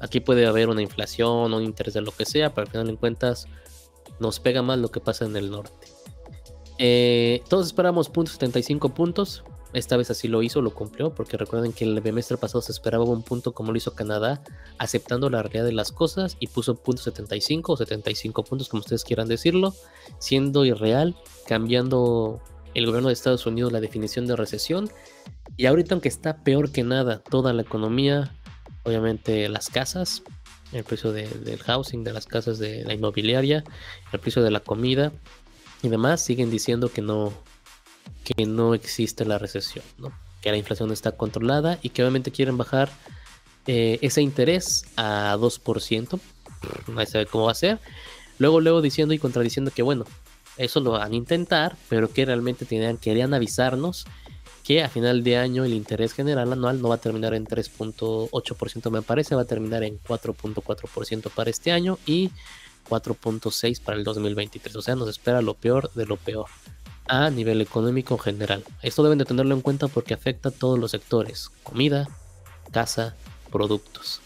Aquí puede haber una inflación, un interés de lo que sea, pero al final en cuentas nos pega más lo que pasa en el norte. Eh, todos esperamos puntos 75 puntos. Esta vez así lo hizo, lo cumplió, porque recuerden que el bimestre pasado se esperaba un punto como lo hizo Canadá, aceptando la realidad de las cosas y puso punto 75 o 75 puntos, como ustedes quieran decirlo, siendo irreal, cambiando el gobierno de Estados Unidos la definición de recesión. Y ahorita, aunque está peor que nada toda la economía, obviamente las casas, el precio del housing, de las casas de la inmobiliaria, el precio de la comida y demás, siguen diciendo que no, que no existe la recesión, ¿no? que la inflación está controlada y que obviamente quieren bajar eh, ese interés a 2%. No sabe cómo va a ser. Luego, luego diciendo y contradiciendo que bueno, eso lo van a intentar, pero que realmente tenían, querían avisarnos que a final de año el interés general anual no va a terminar en 3.8% me parece, va a terminar en 4.4% para este año y 4.6 para el 2023. O sea, nos espera lo peor de lo peor a nivel económico general. Esto deben de tenerlo en cuenta porque afecta a todos los sectores, comida, casa, productos.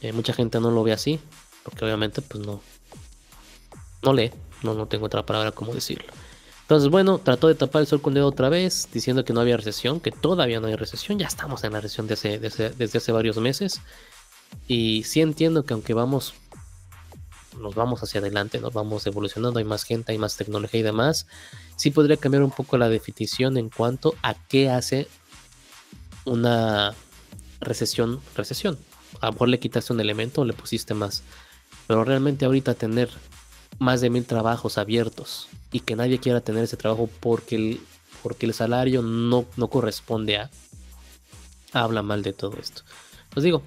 Eh, mucha gente no lo ve así, porque obviamente pues no, no lee, no, no tengo otra palabra como decirlo. Entonces, bueno, trató de tapar el sol con dedo otra vez, diciendo que no había recesión, que todavía no hay recesión. Ya estamos en la recesión desde, desde hace varios meses. Y sí entiendo que aunque vamos, nos vamos hacia adelante, nos vamos evolucionando, hay más gente, hay más tecnología y demás, sí podría cambiar un poco la definición en cuanto a qué hace una recesión, recesión. A lo mejor le quitaste un elemento o le pusiste más. Pero realmente ahorita tener más de mil trabajos abiertos y que nadie quiera tener ese trabajo porque el, porque el salario no, no corresponde a, habla mal de todo esto. Os digo,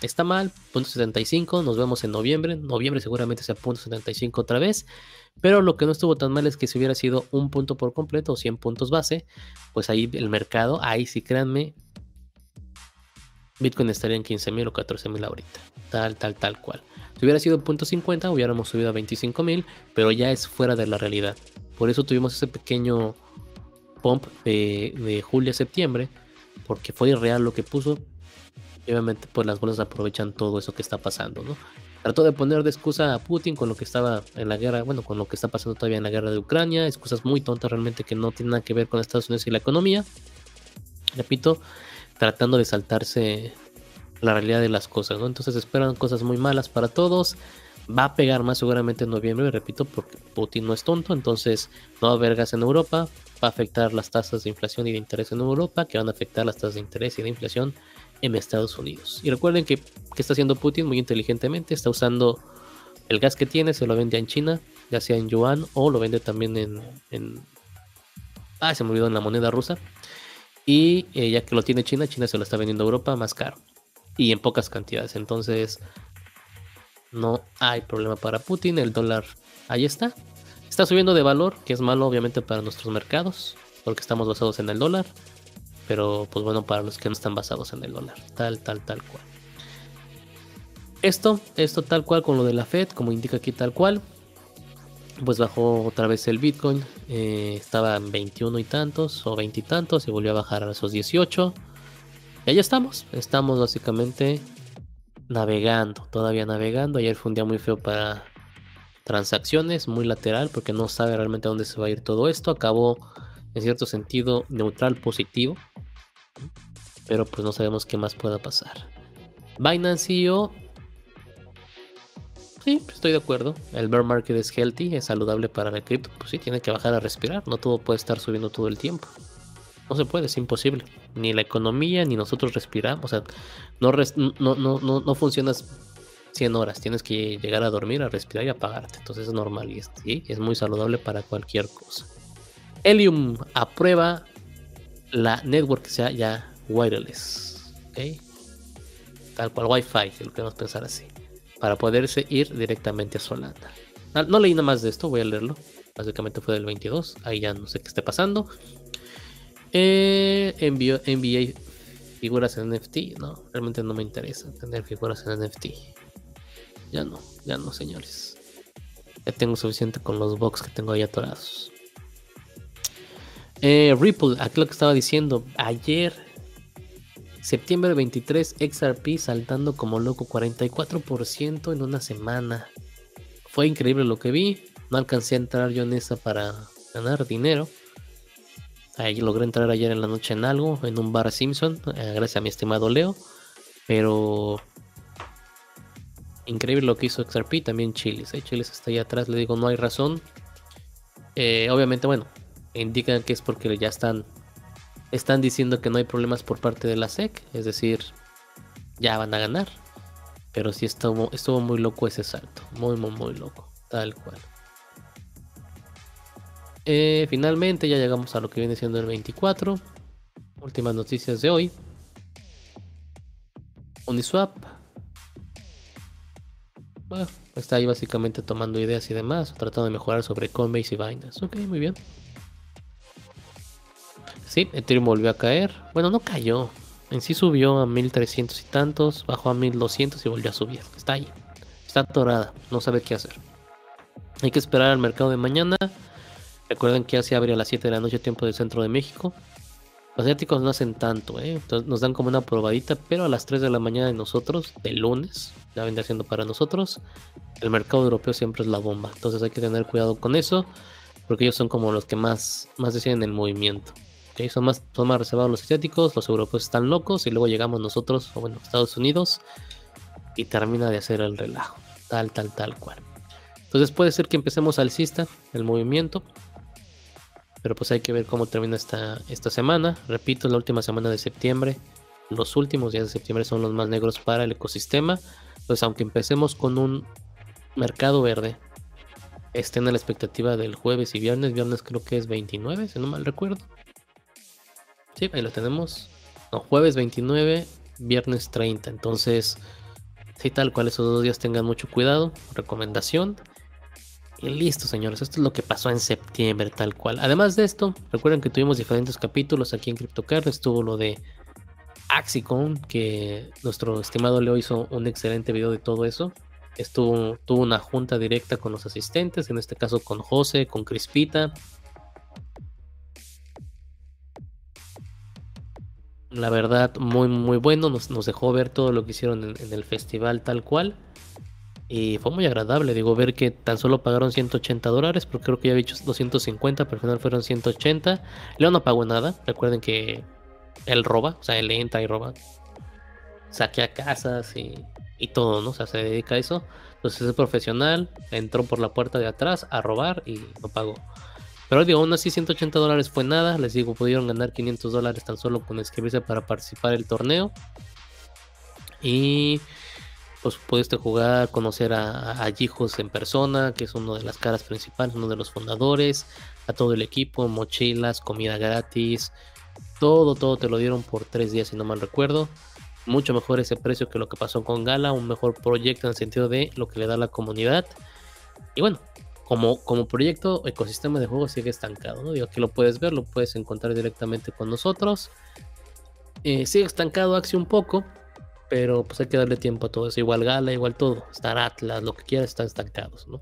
está mal, punto 75, nos vemos en noviembre, noviembre seguramente sea punto 75 otra vez, pero lo que no estuvo tan mal es que si hubiera sido un punto por completo o 100 puntos base, pues ahí el mercado, ahí sí créanme, Bitcoin estaría en 15 mil o 14 mil ahorita, tal, tal, tal cual. Si hubiera sido punto 50, hubiéramos subido a 25 mil, pero ya es fuera de la realidad. Por eso tuvimos ese pequeño pump de, de julio a septiembre, porque fue irreal lo que puso. obviamente, pues las bolsas aprovechan todo eso que está pasando, ¿no? Trató de poner de excusa a Putin con lo que estaba en la guerra, bueno, con lo que está pasando todavía en la guerra de Ucrania, excusas muy tontas realmente que no tienen nada que ver con Estados Unidos y la economía. Repito, tratando de saltarse la realidad de las cosas, ¿no? Entonces esperan cosas muy malas para todos. Va a pegar más seguramente en noviembre, repito, porque Putin no es tonto, entonces no va a haber gas en Europa, va a afectar las tasas de inflación y de interés en Europa, que van a afectar las tasas de interés y de inflación en Estados Unidos. Y recuerden que, está haciendo Putin muy inteligentemente, está usando el gas que tiene, se lo vende en China, ya sea en yuan o lo vende también en... en ah, se me olvidó en la moneda rusa. Y eh, ya que lo tiene China, China se lo está vendiendo a Europa más caro. Y en pocas cantidades. Entonces, no hay problema para Putin. El dólar ahí está. Está subiendo de valor, que es malo obviamente para nuestros mercados, porque estamos basados en el dólar. Pero pues bueno, para los que no están basados en el dólar. Tal, tal, tal cual. Esto, esto tal cual con lo de la Fed, como indica aquí tal cual. Pues bajó otra vez el Bitcoin. Eh, estaba en 21 y tantos o 20 y tantos y volvió a bajar a esos 18. Y ahí estamos. Estamos básicamente navegando, todavía navegando. Ayer fue un día muy feo para transacciones, muy lateral, porque no sabe realmente a dónde se va a ir todo esto. Acabó en cierto sentido neutral positivo, pero pues no sabemos qué más pueda pasar. Binance CEO, sí, estoy de acuerdo. El bear market es healthy, es saludable para el cripto. Pues sí, tiene que bajar a respirar, no todo puede estar subiendo todo el tiempo. No se puede, es imposible. Ni la economía ni nosotros respiramos. O sea, no, no, no, no, no funcionas 100 horas. Tienes que llegar a dormir, a respirar y apagarte. Entonces es normal y es, muy saludable para cualquier cosa. Helium aprueba la network que sea ya wireless. Tal cual Wi-Fi, si lo queremos pensar así. Para poderse ir directamente a Solana. No, no leí nada más de esto, voy a leerlo. Básicamente fue del 22. Ahí ya no sé qué esté pasando. Eh, envié figuras en NFT. No, realmente no me interesa tener figuras en NFT. Ya no, ya no, señores. Ya tengo suficiente con los box que tengo ahí atorados. Eh, Ripple, aquí lo que estaba diciendo. Ayer, septiembre 23, XRP saltando como loco, 44% en una semana. Fue increíble lo que vi. No alcancé a entrar yo en esa para ganar dinero. Ahí logré entrar ayer en la noche en algo, en un bar Simpson, eh, gracias a mi estimado Leo. Pero increíble lo que hizo XRP, también Chilis. ¿eh? Chilis está ahí atrás, le digo, no hay razón. Eh, obviamente, bueno, indican que es porque ya están, están diciendo que no hay problemas por parte de la SEC, es decir, ya van a ganar. Pero sí estuvo, estuvo muy loco ese salto, muy, muy, muy loco, tal cual. Eh, finalmente ya llegamos a lo que viene siendo el 24. Últimas noticias de hoy. Uniswap. Bueno, está ahí básicamente tomando ideas y demás, tratando de mejorar sobre Coinbase y Binance. Ok, muy bien. Sí, Ethereum volvió a caer. Bueno, no cayó. En sí subió a 1300 y tantos, bajó a 1200 y volvió a subir. Está ahí. Está atorada, no sabe qué hacer. Hay que esperar al mercado de mañana. Recuerden que Asia abre a las 7 de la noche tiempo del centro de México. Los asiáticos no hacen tanto, ¿eh? Entonces nos dan como una probadita, pero a las 3 de la mañana de nosotros, de lunes, ya vendrá siendo para nosotros, el mercado europeo siempre es la bomba. Entonces hay que tener cuidado con eso, porque ellos son como los que más, más deciden el movimiento. Son, más, son más reservados los asiáticos, los europeos están locos y luego llegamos nosotros, o bueno, Estados Unidos, y termina de hacer el relajo. Tal, tal, tal cual. Entonces puede ser que empecemos alcista el movimiento, pero pues hay que ver cómo termina esta, esta semana. Repito, la última semana de septiembre. Los últimos días de septiembre son los más negros para el ecosistema. Pues aunque empecemos con un mercado verde, estén a la expectativa del jueves y viernes. Viernes creo que es 29, si no mal recuerdo. Sí, ahí lo tenemos. No, jueves 29, viernes 30. Entonces, sí, tal cual esos dos días tengan mucho cuidado. Recomendación. Y listo, señores. Esto es lo que pasó en septiembre, tal cual. Además de esto, recuerden que tuvimos diferentes capítulos aquí en CryptoCar. Estuvo lo de Axicon, que nuestro estimado Leo hizo un excelente video de todo eso. Estuvo, tuvo una junta directa con los asistentes, en este caso con José, con Crispita. La verdad, muy, muy bueno. Nos, dejó ver todo lo que hicieron en, el festival tal cual. Y fue muy agradable, digo, ver que tan solo pagaron 180 dólares, porque creo que ya había dicho 250, pero al final fueron 180. Leo no pagó nada, recuerden que él roba, o sea, él entra y roba. Saquea casas y y todo, ¿no? O sea, se dedica a eso. Entonces es profesional, entró por la puerta de atrás a robar y no pagó. Pero digo, aún así 180 dólares fue nada. Les digo, pudieron ganar 500 dólares tan solo con inscribirse para participar el torneo. Y pues pudiste jugar, conocer a, a en persona, que es uno de las caras principales, uno de los fundadores, a todo el equipo, mochilas, comida gratis, todo, todo te lo dieron por tres días, si no mal recuerdo mucho mejor ese precio que lo que pasó con Gala, un mejor proyecto en el sentido de lo que le da la comunidad. Y bueno, como, como proyecto, ecosistema de juego sigue estancado, ¿no? Digo, aquí lo puedes ver, lo puedes encontrar directamente con nosotros. Eh, sigue estancado Axi un poco, pero pues hay que darle tiempo a todo eso. Igual Gala, igual todo. Star Atlas, lo que quieras, están estancados, ¿no?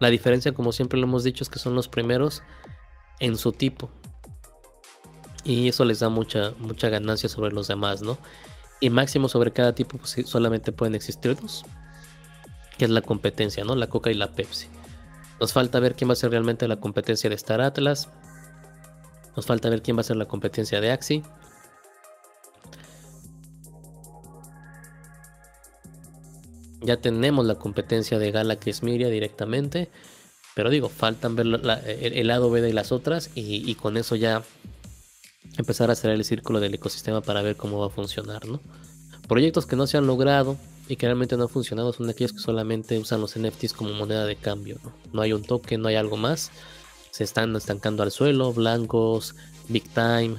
La diferencia, como siempre lo hemos dicho, es que son los primeros en su tipo y eso les da mucha, mucha ganancia sobre los demás, ¿no? Y máximo sobre cada tipo, pues solamente pueden existir dos, que es la competencia, ¿no? La Coca y la Pepsi. Nos falta ver quién va a ser realmente la competencia de Star Atlas. Nos falta ver quién va a ser la competencia de Axi. Ya tenemos la competencia de Gala que es Miria directamente. Pero digo, faltan ver el, lado B de las otras y, con eso ya empezar a hacer el círculo del ecosistema para ver cómo va a funcionar, ¿no? Proyectos que no se han logrado y que realmente no han funcionado son aquellos que solamente usan los NFTs como moneda de cambio, ¿no? No hay un token, no hay algo más. Se están estancando al suelo, blancos, big time,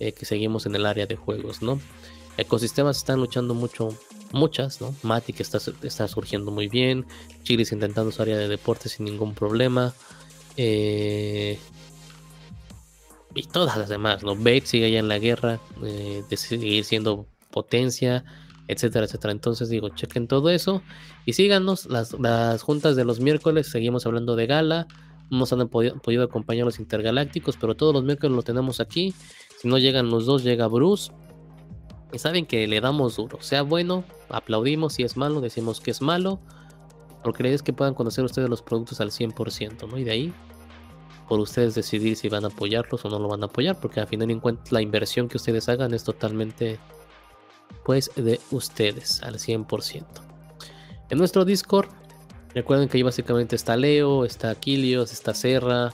eh, que seguimos en el área de juegos, ¿no? Ecosistemas están luchando mucho, muchas, ¿no? Matic está, está surgiendo muy bien, Chilis intentando su área de deportes sin ningún problema. Eh, y todas las demás, ¿no? Bait sigue allá en la guerra, eh, de seguir siendo potencia, etcétera, etcétera. Entonces digo, chequen todo eso y síganos las, las juntas de los miércoles, seguimos hablando de gala, no han podido, podido, acompañar los intergalácticos, pero todos los miércoles lo tenemos aquí. Si no llegan los dos, llega Bruce. Y saben que le damos duro, sea bueno, aplaudimos, si es malo, decimos que es malo, porque es que puedan conocer ustedes los productos al 100%, ¿no? Y de ahí por ustedes decidir si van a apoyarlos o no lo van a apoyar, porque al final en cuenta la inversión que ustedes hagan es totalmente pues de ustedes al 100%. En nuestro Discord, recuerden que ahí básicamente está Leo, está Aquilios, está Serra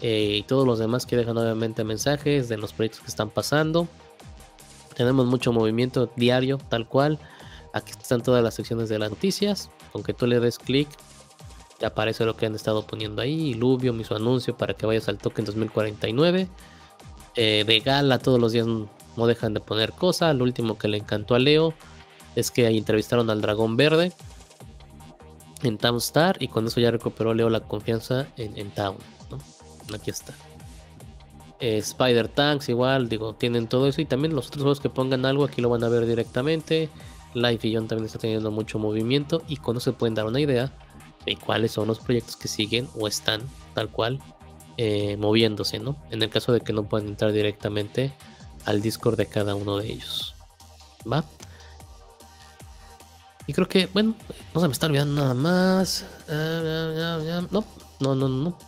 eh, y todos los demás que dejan obviamente mensajes de los proyectos que están pasando. Tenemos mucho movimiento diario, tal cual. Aquí están todas las secciones de las noticias. Con que tú le des clic, aparece lo que han estado poniendo ahí. Lubio, mi su anuncio para que vayas al token 2049. Eh, de todos los días no dejan de poner cosas. Lo último que le encantó a Leo es que ahí entrevistaron al dragón verde en Town Star y con eso ya recuperó Leo la confianza en, Town. Aquí está. Eh, Spider Tanks igual, digo, tienen todo eso y también los otros juegos que pongan algo aquí lo van a ver directamente. Life y John también está teniendo mucho movimiento y con eso se pueden dar una idea y cuáles son los proyectos que siguen o están tal cual eh, moviéndose, ¿no? En el caso de que no puedan entrar directamente al Discord de cada uno de ellos. ¿Va? Y creo que, bueno, no se me está olvidando nada más. Ah, no, no, no, no.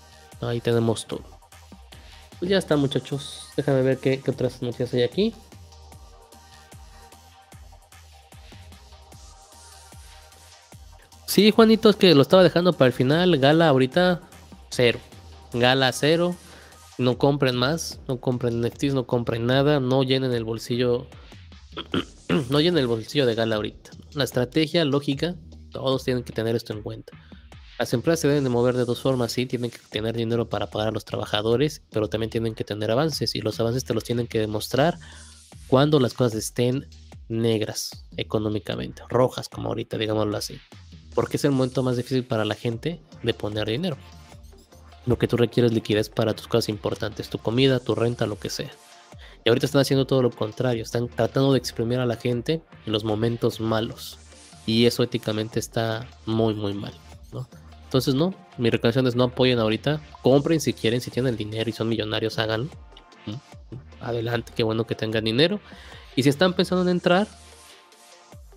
Ahí tenemos todo. Pues ya está, muchachos. Déjame ver qué, otras noticias hay aquí. Sí, Juanito, es que lo estaba dejando para el final. Gala ahorita, cero. Gala cero. No compren más, no compren NFTs, no compren nada, no llenen el bolsillo. no llenen el bolsillo de Gala ahorita. La estrategia lógica, todos tienen que tener esto en cuenta. Las empresas se deben de mover de dos formas, sí, tienen que tener dinero para pagar a los trabajadores, pero también tienen que tener avances y los avances te los tienen que demostrar cuando las cosas estén negras económicamente, rojas como ahorita, digámoslo así, porque es el momento más difícil para la gente de poner dinero. Lo que tú requieres liquidez para tus cosas importantes, tu comida, tu renta, lo que sea. Y ahorita están haciendo todo lo contrario, están tratando de exprimir a la gente en los momentos malos. Y eso éticamente está muy, muy mal. ¿no? Entonces, no, mi recomendación es no apoyen ahorita. Compren si quieren, si tienen el dinero y son millonarios, háganlo. Adelante, qué bueno que tengan dinero. Y si están pensando en entrar,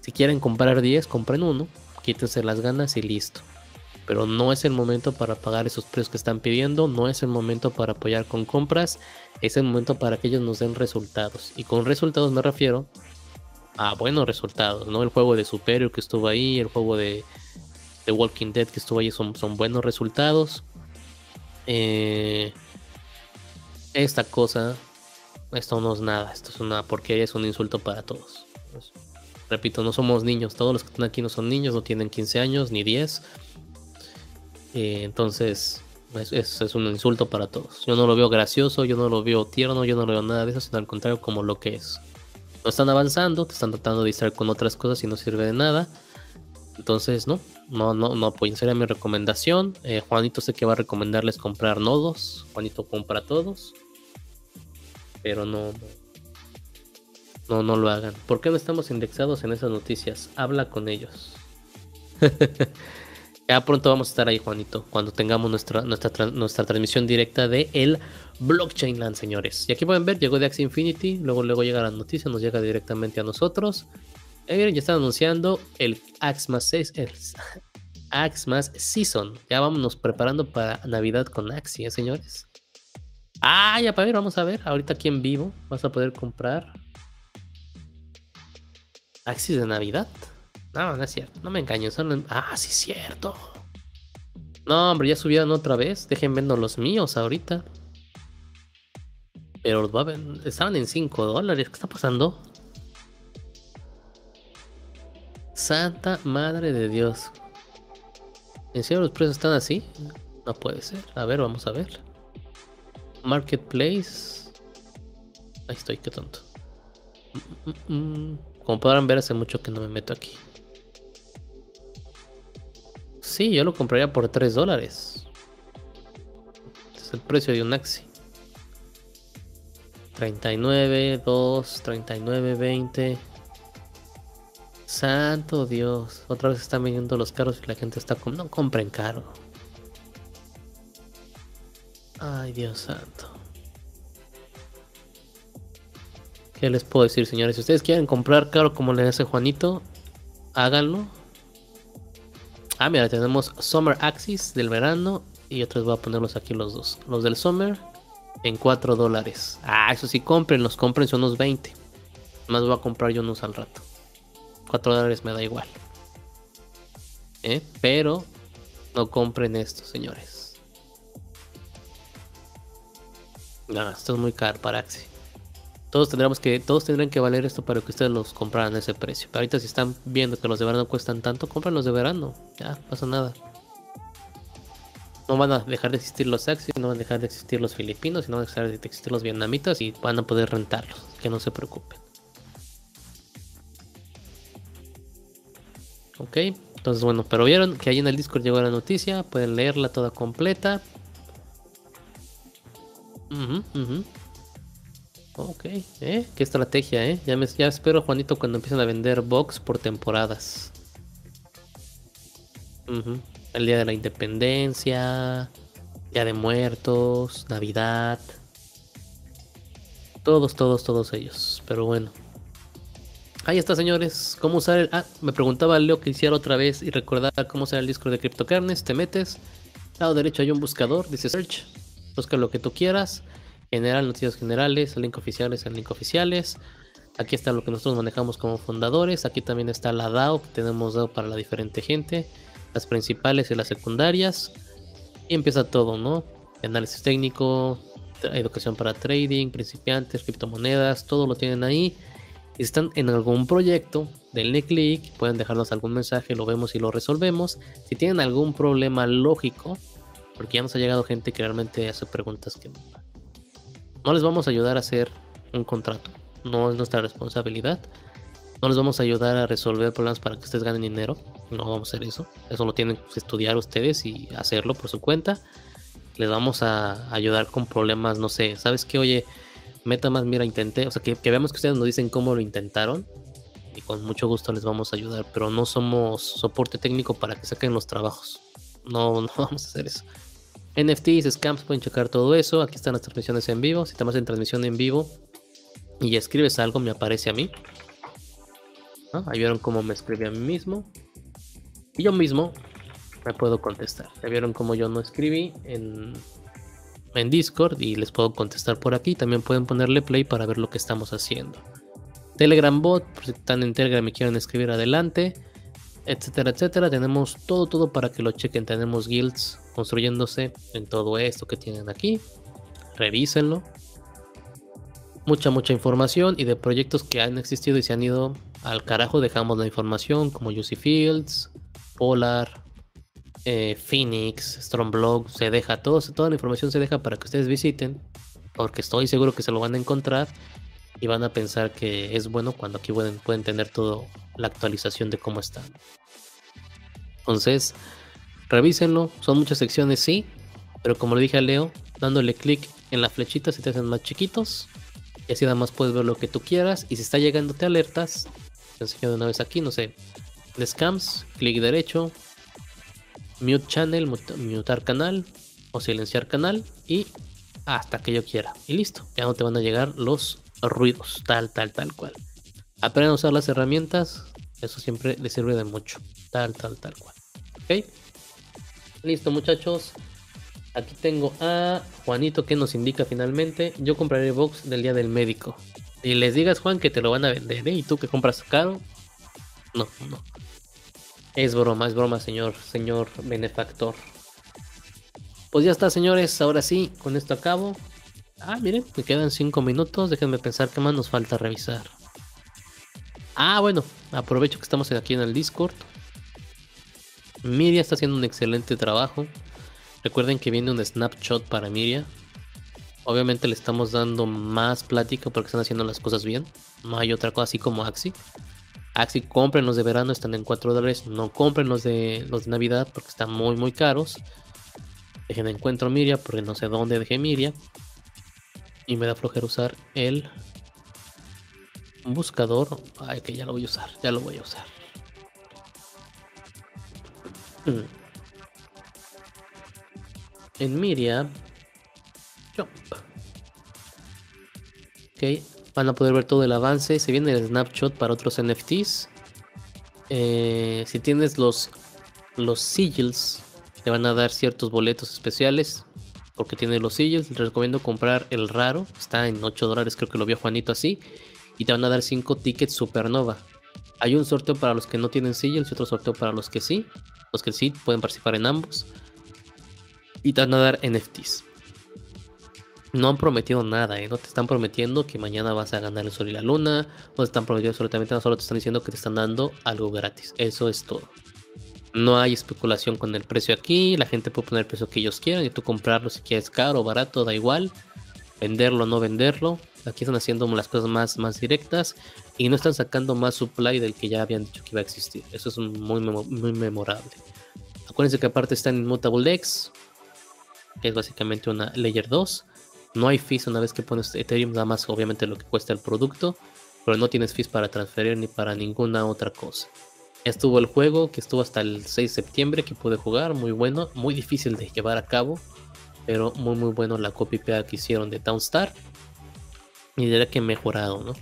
si quieren comprar 10, compren uno, quítense las ganas y listo. Pero no es el momento para pagar esos precios que están pidiendo, no es el momento para apoyar con compras, es el momento para que ellos nos den resultados. Y con resultados me refiero a buenos resultados, ¿no? El juego de Superior que estuvo ahí, el juego de The Walking Dead que estuvo ahí son, son buenos resultados. Eh, esta cosa, esto no es nada, esto es una porquería, es un insulto para todos. Pues, repito, no somos niños, todos los que están aquí no son niños, no tienen 15 años ni 10. Eh, entonces, es, es, un insulto para todos. Yo no lo veo gracioso, yo no lo veo tierno, yo no veo nada de eso, sino al contrario como lo que es. No están avanzando, te están tratando de distraer con otras cosas y no sirve de nada. Entonces, no, no, no, no apoyen. Sería mi recomendación. Eh, Juanito sé que va a recomendarles comprar nodos. Juanito compra todos. Pero no, no, no lo hagan. ¿Por qué no estamos indexados en esas noticias? Habla con ellos. ya pronto vamos a estar ahí, Juanito, cuando tengamos nuestra, nuestra, nuestra transmisión directa de el Blockchain Land, señores. Y aquí pueden ver, llegó de Axie Infinity, luego, luego llega la noticia, nos llega directamente a nosotros. Eh, ya están anunciando el Axmas 6, el Axmas Season. Ya vámonos preparando para Navidad con Axie, ¿eh, señores. Ah, ya para ver, vamos a ver. Ahorita aquí en vivo vas a poder comprar Axis de Navidad. No, no es cierto. No me engaño. Ah, sí es cierto. No, hombre, ya subieron otra vez. Dejen vendo los míos ahorita. Pero estaban en 5 dólares. ¿Qué está pasando? Santa madre de Dios. ¿En serio los precios están así? No puede ser. A ver, vamos a ver. Marketplace. Ahí estoy, qué tonto. Como podrán ver, hace mucho que no me meto aquí. Sí, yo lo compraría por 3 dólares. es el precio de un Axi. 39, 2, 39, 20. Santo Dios. Otra vez están vendiendo los carros y la gente está como... No compren caro. Ay, Dios santo. ¿Qué les puedo decir, señores? Si ustedes quieren comprar caro como le hace Juanito, háganlo. Ah, mira, tenemos Summer Axis del verano y otros voy a ponerlos aquí los dos. Los del Summer en 4 dólares. Ah, eso sí, compren, los compren son unos 20. Más voy a comprar yo unos al rato. 4 dólares me da igual. ¿Eh? Pero no compren esto, señores. Esto es muy caro para Axi. Todos tendríamos que, todos tendrían que valer esto para que ustedes los compraran a ese precio. Pero ahorita si están viendo que los de verano cuestan tanto, compren los de verano. Ya, pasa nada. No van a dejar de existir los Axi, no van a dejar de existir los filipinos, y no van a dejar de existir los vietnamitas y van a poder rentarlos. Que no se preocupen. Ok, entonces bueno, pero vieron que ahí en el Discord llegó la noticia, pueden leerla toda completa. Ok, ¿eh? Qué estrategia, ¿eh? Ya, me, ya espero, Juanito, cuando empiecen a vender box por temporadas. El día de la independencia, Día de Muertos, Navidad. Todos, todos, todos ellos. Pero bueno. Ahí está, señores. ¿Cómo usar el.? Ah, me preguntaba Leo que hiciera otra vez y recordar cómo usar el disco de CryptoCarnes. Te metes. Lado derecho hay un buscador. Dice Search. Busca lo que tú quieras. General, noticias generales. El link oficiales, el link oficiales. Aquí está lo que nosotros manejamos como fundadores. Aquí también está la DAO que tenemos dado para la diferente gente. Las principales y las secundarias. Y empieza todo, ¿no? Análisis técnico, educación para trading, principiantes, criptomonedas, todo lo tienen ahí. Si están en algún proyecto denle clic, pueden dejarnos algún mensaje, lo vemos y lo resolvemos. Si tienen algún problema lógico, porque ya nos ha llegado gente que realmente hace preguntas que no les vamos a ayudar a hacer un contrato, no es nuestra responsabilidad. No les vamos a ayudar a resolver problemas para que ustedes ganen dinero, no vamos a hacer eso. Eso lo tienen que estudiar ustedes y hacerlo por su cuenta. Les vamos a ayudar con problemas, no sé, ¿sabes qué? Oye, más mira, intenté, o sea, que, que veamos que ustedes nos dicen cómo lo intentaron y con mucho gusto les vamos a ayudar, pero no somos soporte técnico para que saquen los trabajos. No, no vamos a hacer eso. NFTs, scams, pueden checar todo eso. Aquí están las transmisiones en vivo. Si estamos en transmisión en vivo y escribes algo, me aparece a mí. Ahí vieron cómo me escribí a mí mismo. Y yo mismo me puedo contestar. Ya vieron cómo yo no escribí en, en Discord y les puedo contestar por aquí. También pueden ponerle play para ver lo que estamos haciendo. Telegram bot, por si están en Telegram y quieren escribir adelante, etcétera, etcétera. Tenemos todo, todo para que lo chequen. Tenemos guilds construyéndose en todo esto que tienen aquí. Revísenlo. Mucha, mucha información y de proyectos que han existido y se han ido al carajo. Dejamos la información como UC Fields, Polar, eh, Phoenix, Strongblog. Se deja todo, toda la información se deja para que ustedes visiten. Porque estoy seguro que se lo van a encontrar y van a pensar que es bueno cuando aquí pueden, tener toda la actualización de cómo está. Entonces, revísenlo. Son muchas secciones, sí. Pero como le dije a Leo, dándole clic en la flechita se te hacen más chiquitos. Y así nada más puedes ver lo que tú quieras. Y si está llegándote alertas, te enseño de una vez aquí, no sé. De scams, clic derecho. Mute channel, mutar canal. O silenciar canal. Y hasta que yo quiera. Y listo. Ya no te van a llegar los ruidos, tal, tal, tal cual. Aprendan a usar las herramientas, eso siempre les sirve de mucho, tal, tal, tal cual. ¿Ok? Listo muchachos. Aquí tengo a Juanito que nos indica finalmente, yo compraré box del día del médico. Y les digas Juan que te lo van a vender, ¿eh? ¿Y tú que compras caro? No, no. Es broma, es broma, señor, señor benefactor. Pues ya está, señores. Ahora sí, con esto acabo. Ah, miren, me quedan 5 minutos. Déjenme pensar qué más nos falta revisar. Ah, bueno, aprovecho que estamos aquí en el Discord. Miria está haciendo un excelente trabajo. Recuerden que viene un snapshot para Miria. Obviamente le estamos dando más plática porque están haciendo las cosas bien. No hay otra cosa así como Axi. Axi, compren los de verano, están en 4 dólares. No compren los de, los de Navidad porque están muy, muy caros. Dejen encuentro Miria porque no sé dónde dejé Miria. Y me da flojera usar el buscador. Ay, que ya lo voy a usar, ya lo voy a usar. Mm. En Miria, jump. Ok, van a poder ver todo el avance. Se viene el snapshot para otros NFTs. Eh, si tienes los, los sigils, te van a dar ciertos boletos especiales porque tiene los sillos. Les recomiendo comprar el raro, está en 8 dólares, creo que lo vio Juanito así. Y te van a dar 5 tickets Supernova. Hay un sorteo para los que no tienen sigils y otro sorteo para los que sí. Los que sí pueden participar en ambos. Y te van a dar NFTs. No han prometido nada, ¿eh? no te están prometiendo que mañana vas a ganar el sol y la luna. No te están prometiendo absolutamente nada, solo te están diciendo que te están dando algo gratis. Eso es todo. No hay especulación con el precio aquí. La gente puede poner el precio que ellos quieran y tú comprarlo si quieres caro o barato, da igual. Venderlo o no venderlo. Aquí están haciendo las cosas más, más directas y no están sacando más supply del que ya habían dicho que iba a existir. Eso es muy, muy memorable. Acuérdense que aparte está en Immutable X, que es básicamente una Layer 2. No hay fees una vez que pones Ethereum, nada más obviamente lo que cuesta el producto, pero no tienes fees para transferir ni para ninguna otra cosa. Estuvo el juego que estuvo hasta el 6 de septiembre que pude jugar, muy bueno, muy difícil de llevar a cabo, pero muy muy bueno la copy paste que hicieron de Townstar. Y diría que mejorado, ¿no?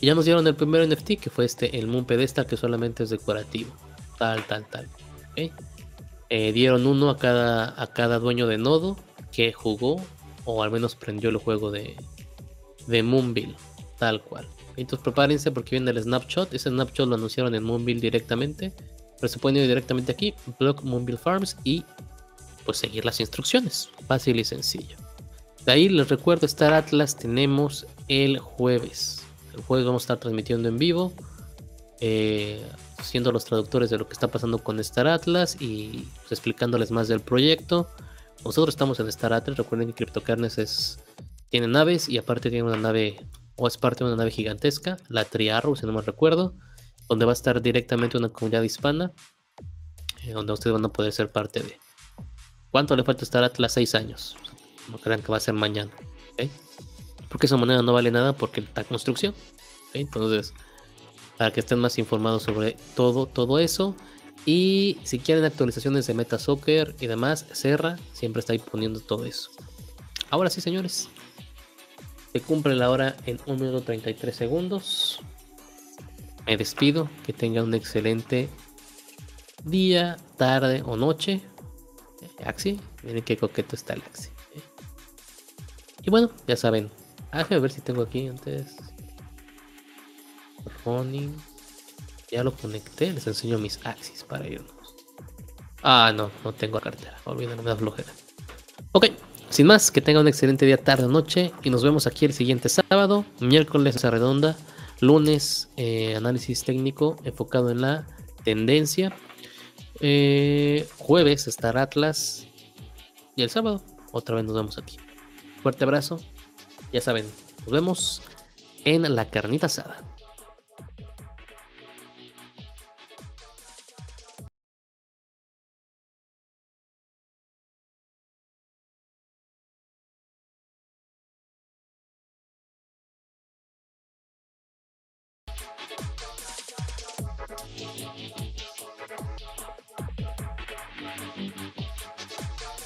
Y ya nos dieron el primer NFT que fue este, el Moon Pedestal, que solamente es decorativo. Tal, tal, tal. Eh, dieron uno a cada, a cada dueño de nodo que jugó o al menos prendió el juego de, de Moonville, tal cual. Entonces prepárense porque viene el snapshot. Ese snapshot lo anunciaron en Moonville directamente. Pero se pueden ir directamente aquí, blog Moonville Farms y pues seguir las instrucciones. Fácil y sencillo. De ahí les recuerdo, Star Atlas tenemos el jueves. El jueves vamos a estar transmitiendo en vivo. eh, siendo los traductores de lo que está pasando con Star Atlas y pues, explicándoles más del proyecto. Nosotros estamos en Star Atlas, recuerden que CryptoCarnes es, tiene naves y aparte tiene una nave, o es parte de una nave gigantesca, la Triarro, si no me recuerdo, donde va a estar directamente una comunidad hispana, eh, donde ustedes van a poder ser parte de. ¿Cuánto le falta Star Atlas? Seis años. No crean que va a ser mañana. Porque esa moneda no vale nada porque está construcción. Entonces, para que estén más informados sobre todo, todo eso. Y si quieren actualizaciones de Metasoccer y demás, Serra siempre está ahí poniendo todo eso. Ahora sí, señores. Se cumple la hora en 1 minuto 33 segundos. Me despido. Que tengan un excelente día, tarde o noche. Axi, miren qué coqueto está el Axi. Y bueno, ya saben. Déjame ver si tengo aquí antes. Ya lo conecté, les enseño mis Axis para irnos. Ah, no, no tengo cartera. Olvídalo, me flojera. Ok, sin más, que tengan un excelente día, tarde o noche. Y nos vemos aquí el siguiente sábado, miércoles a redonda, lunes eh, análisis técnico enfocado en la tendencia. Eh, jueves estar Atlas. Y el sábado, otra vez nos vemos aquí. Fuerte abrazo. Ya saben, nos vemos en la carnita asada.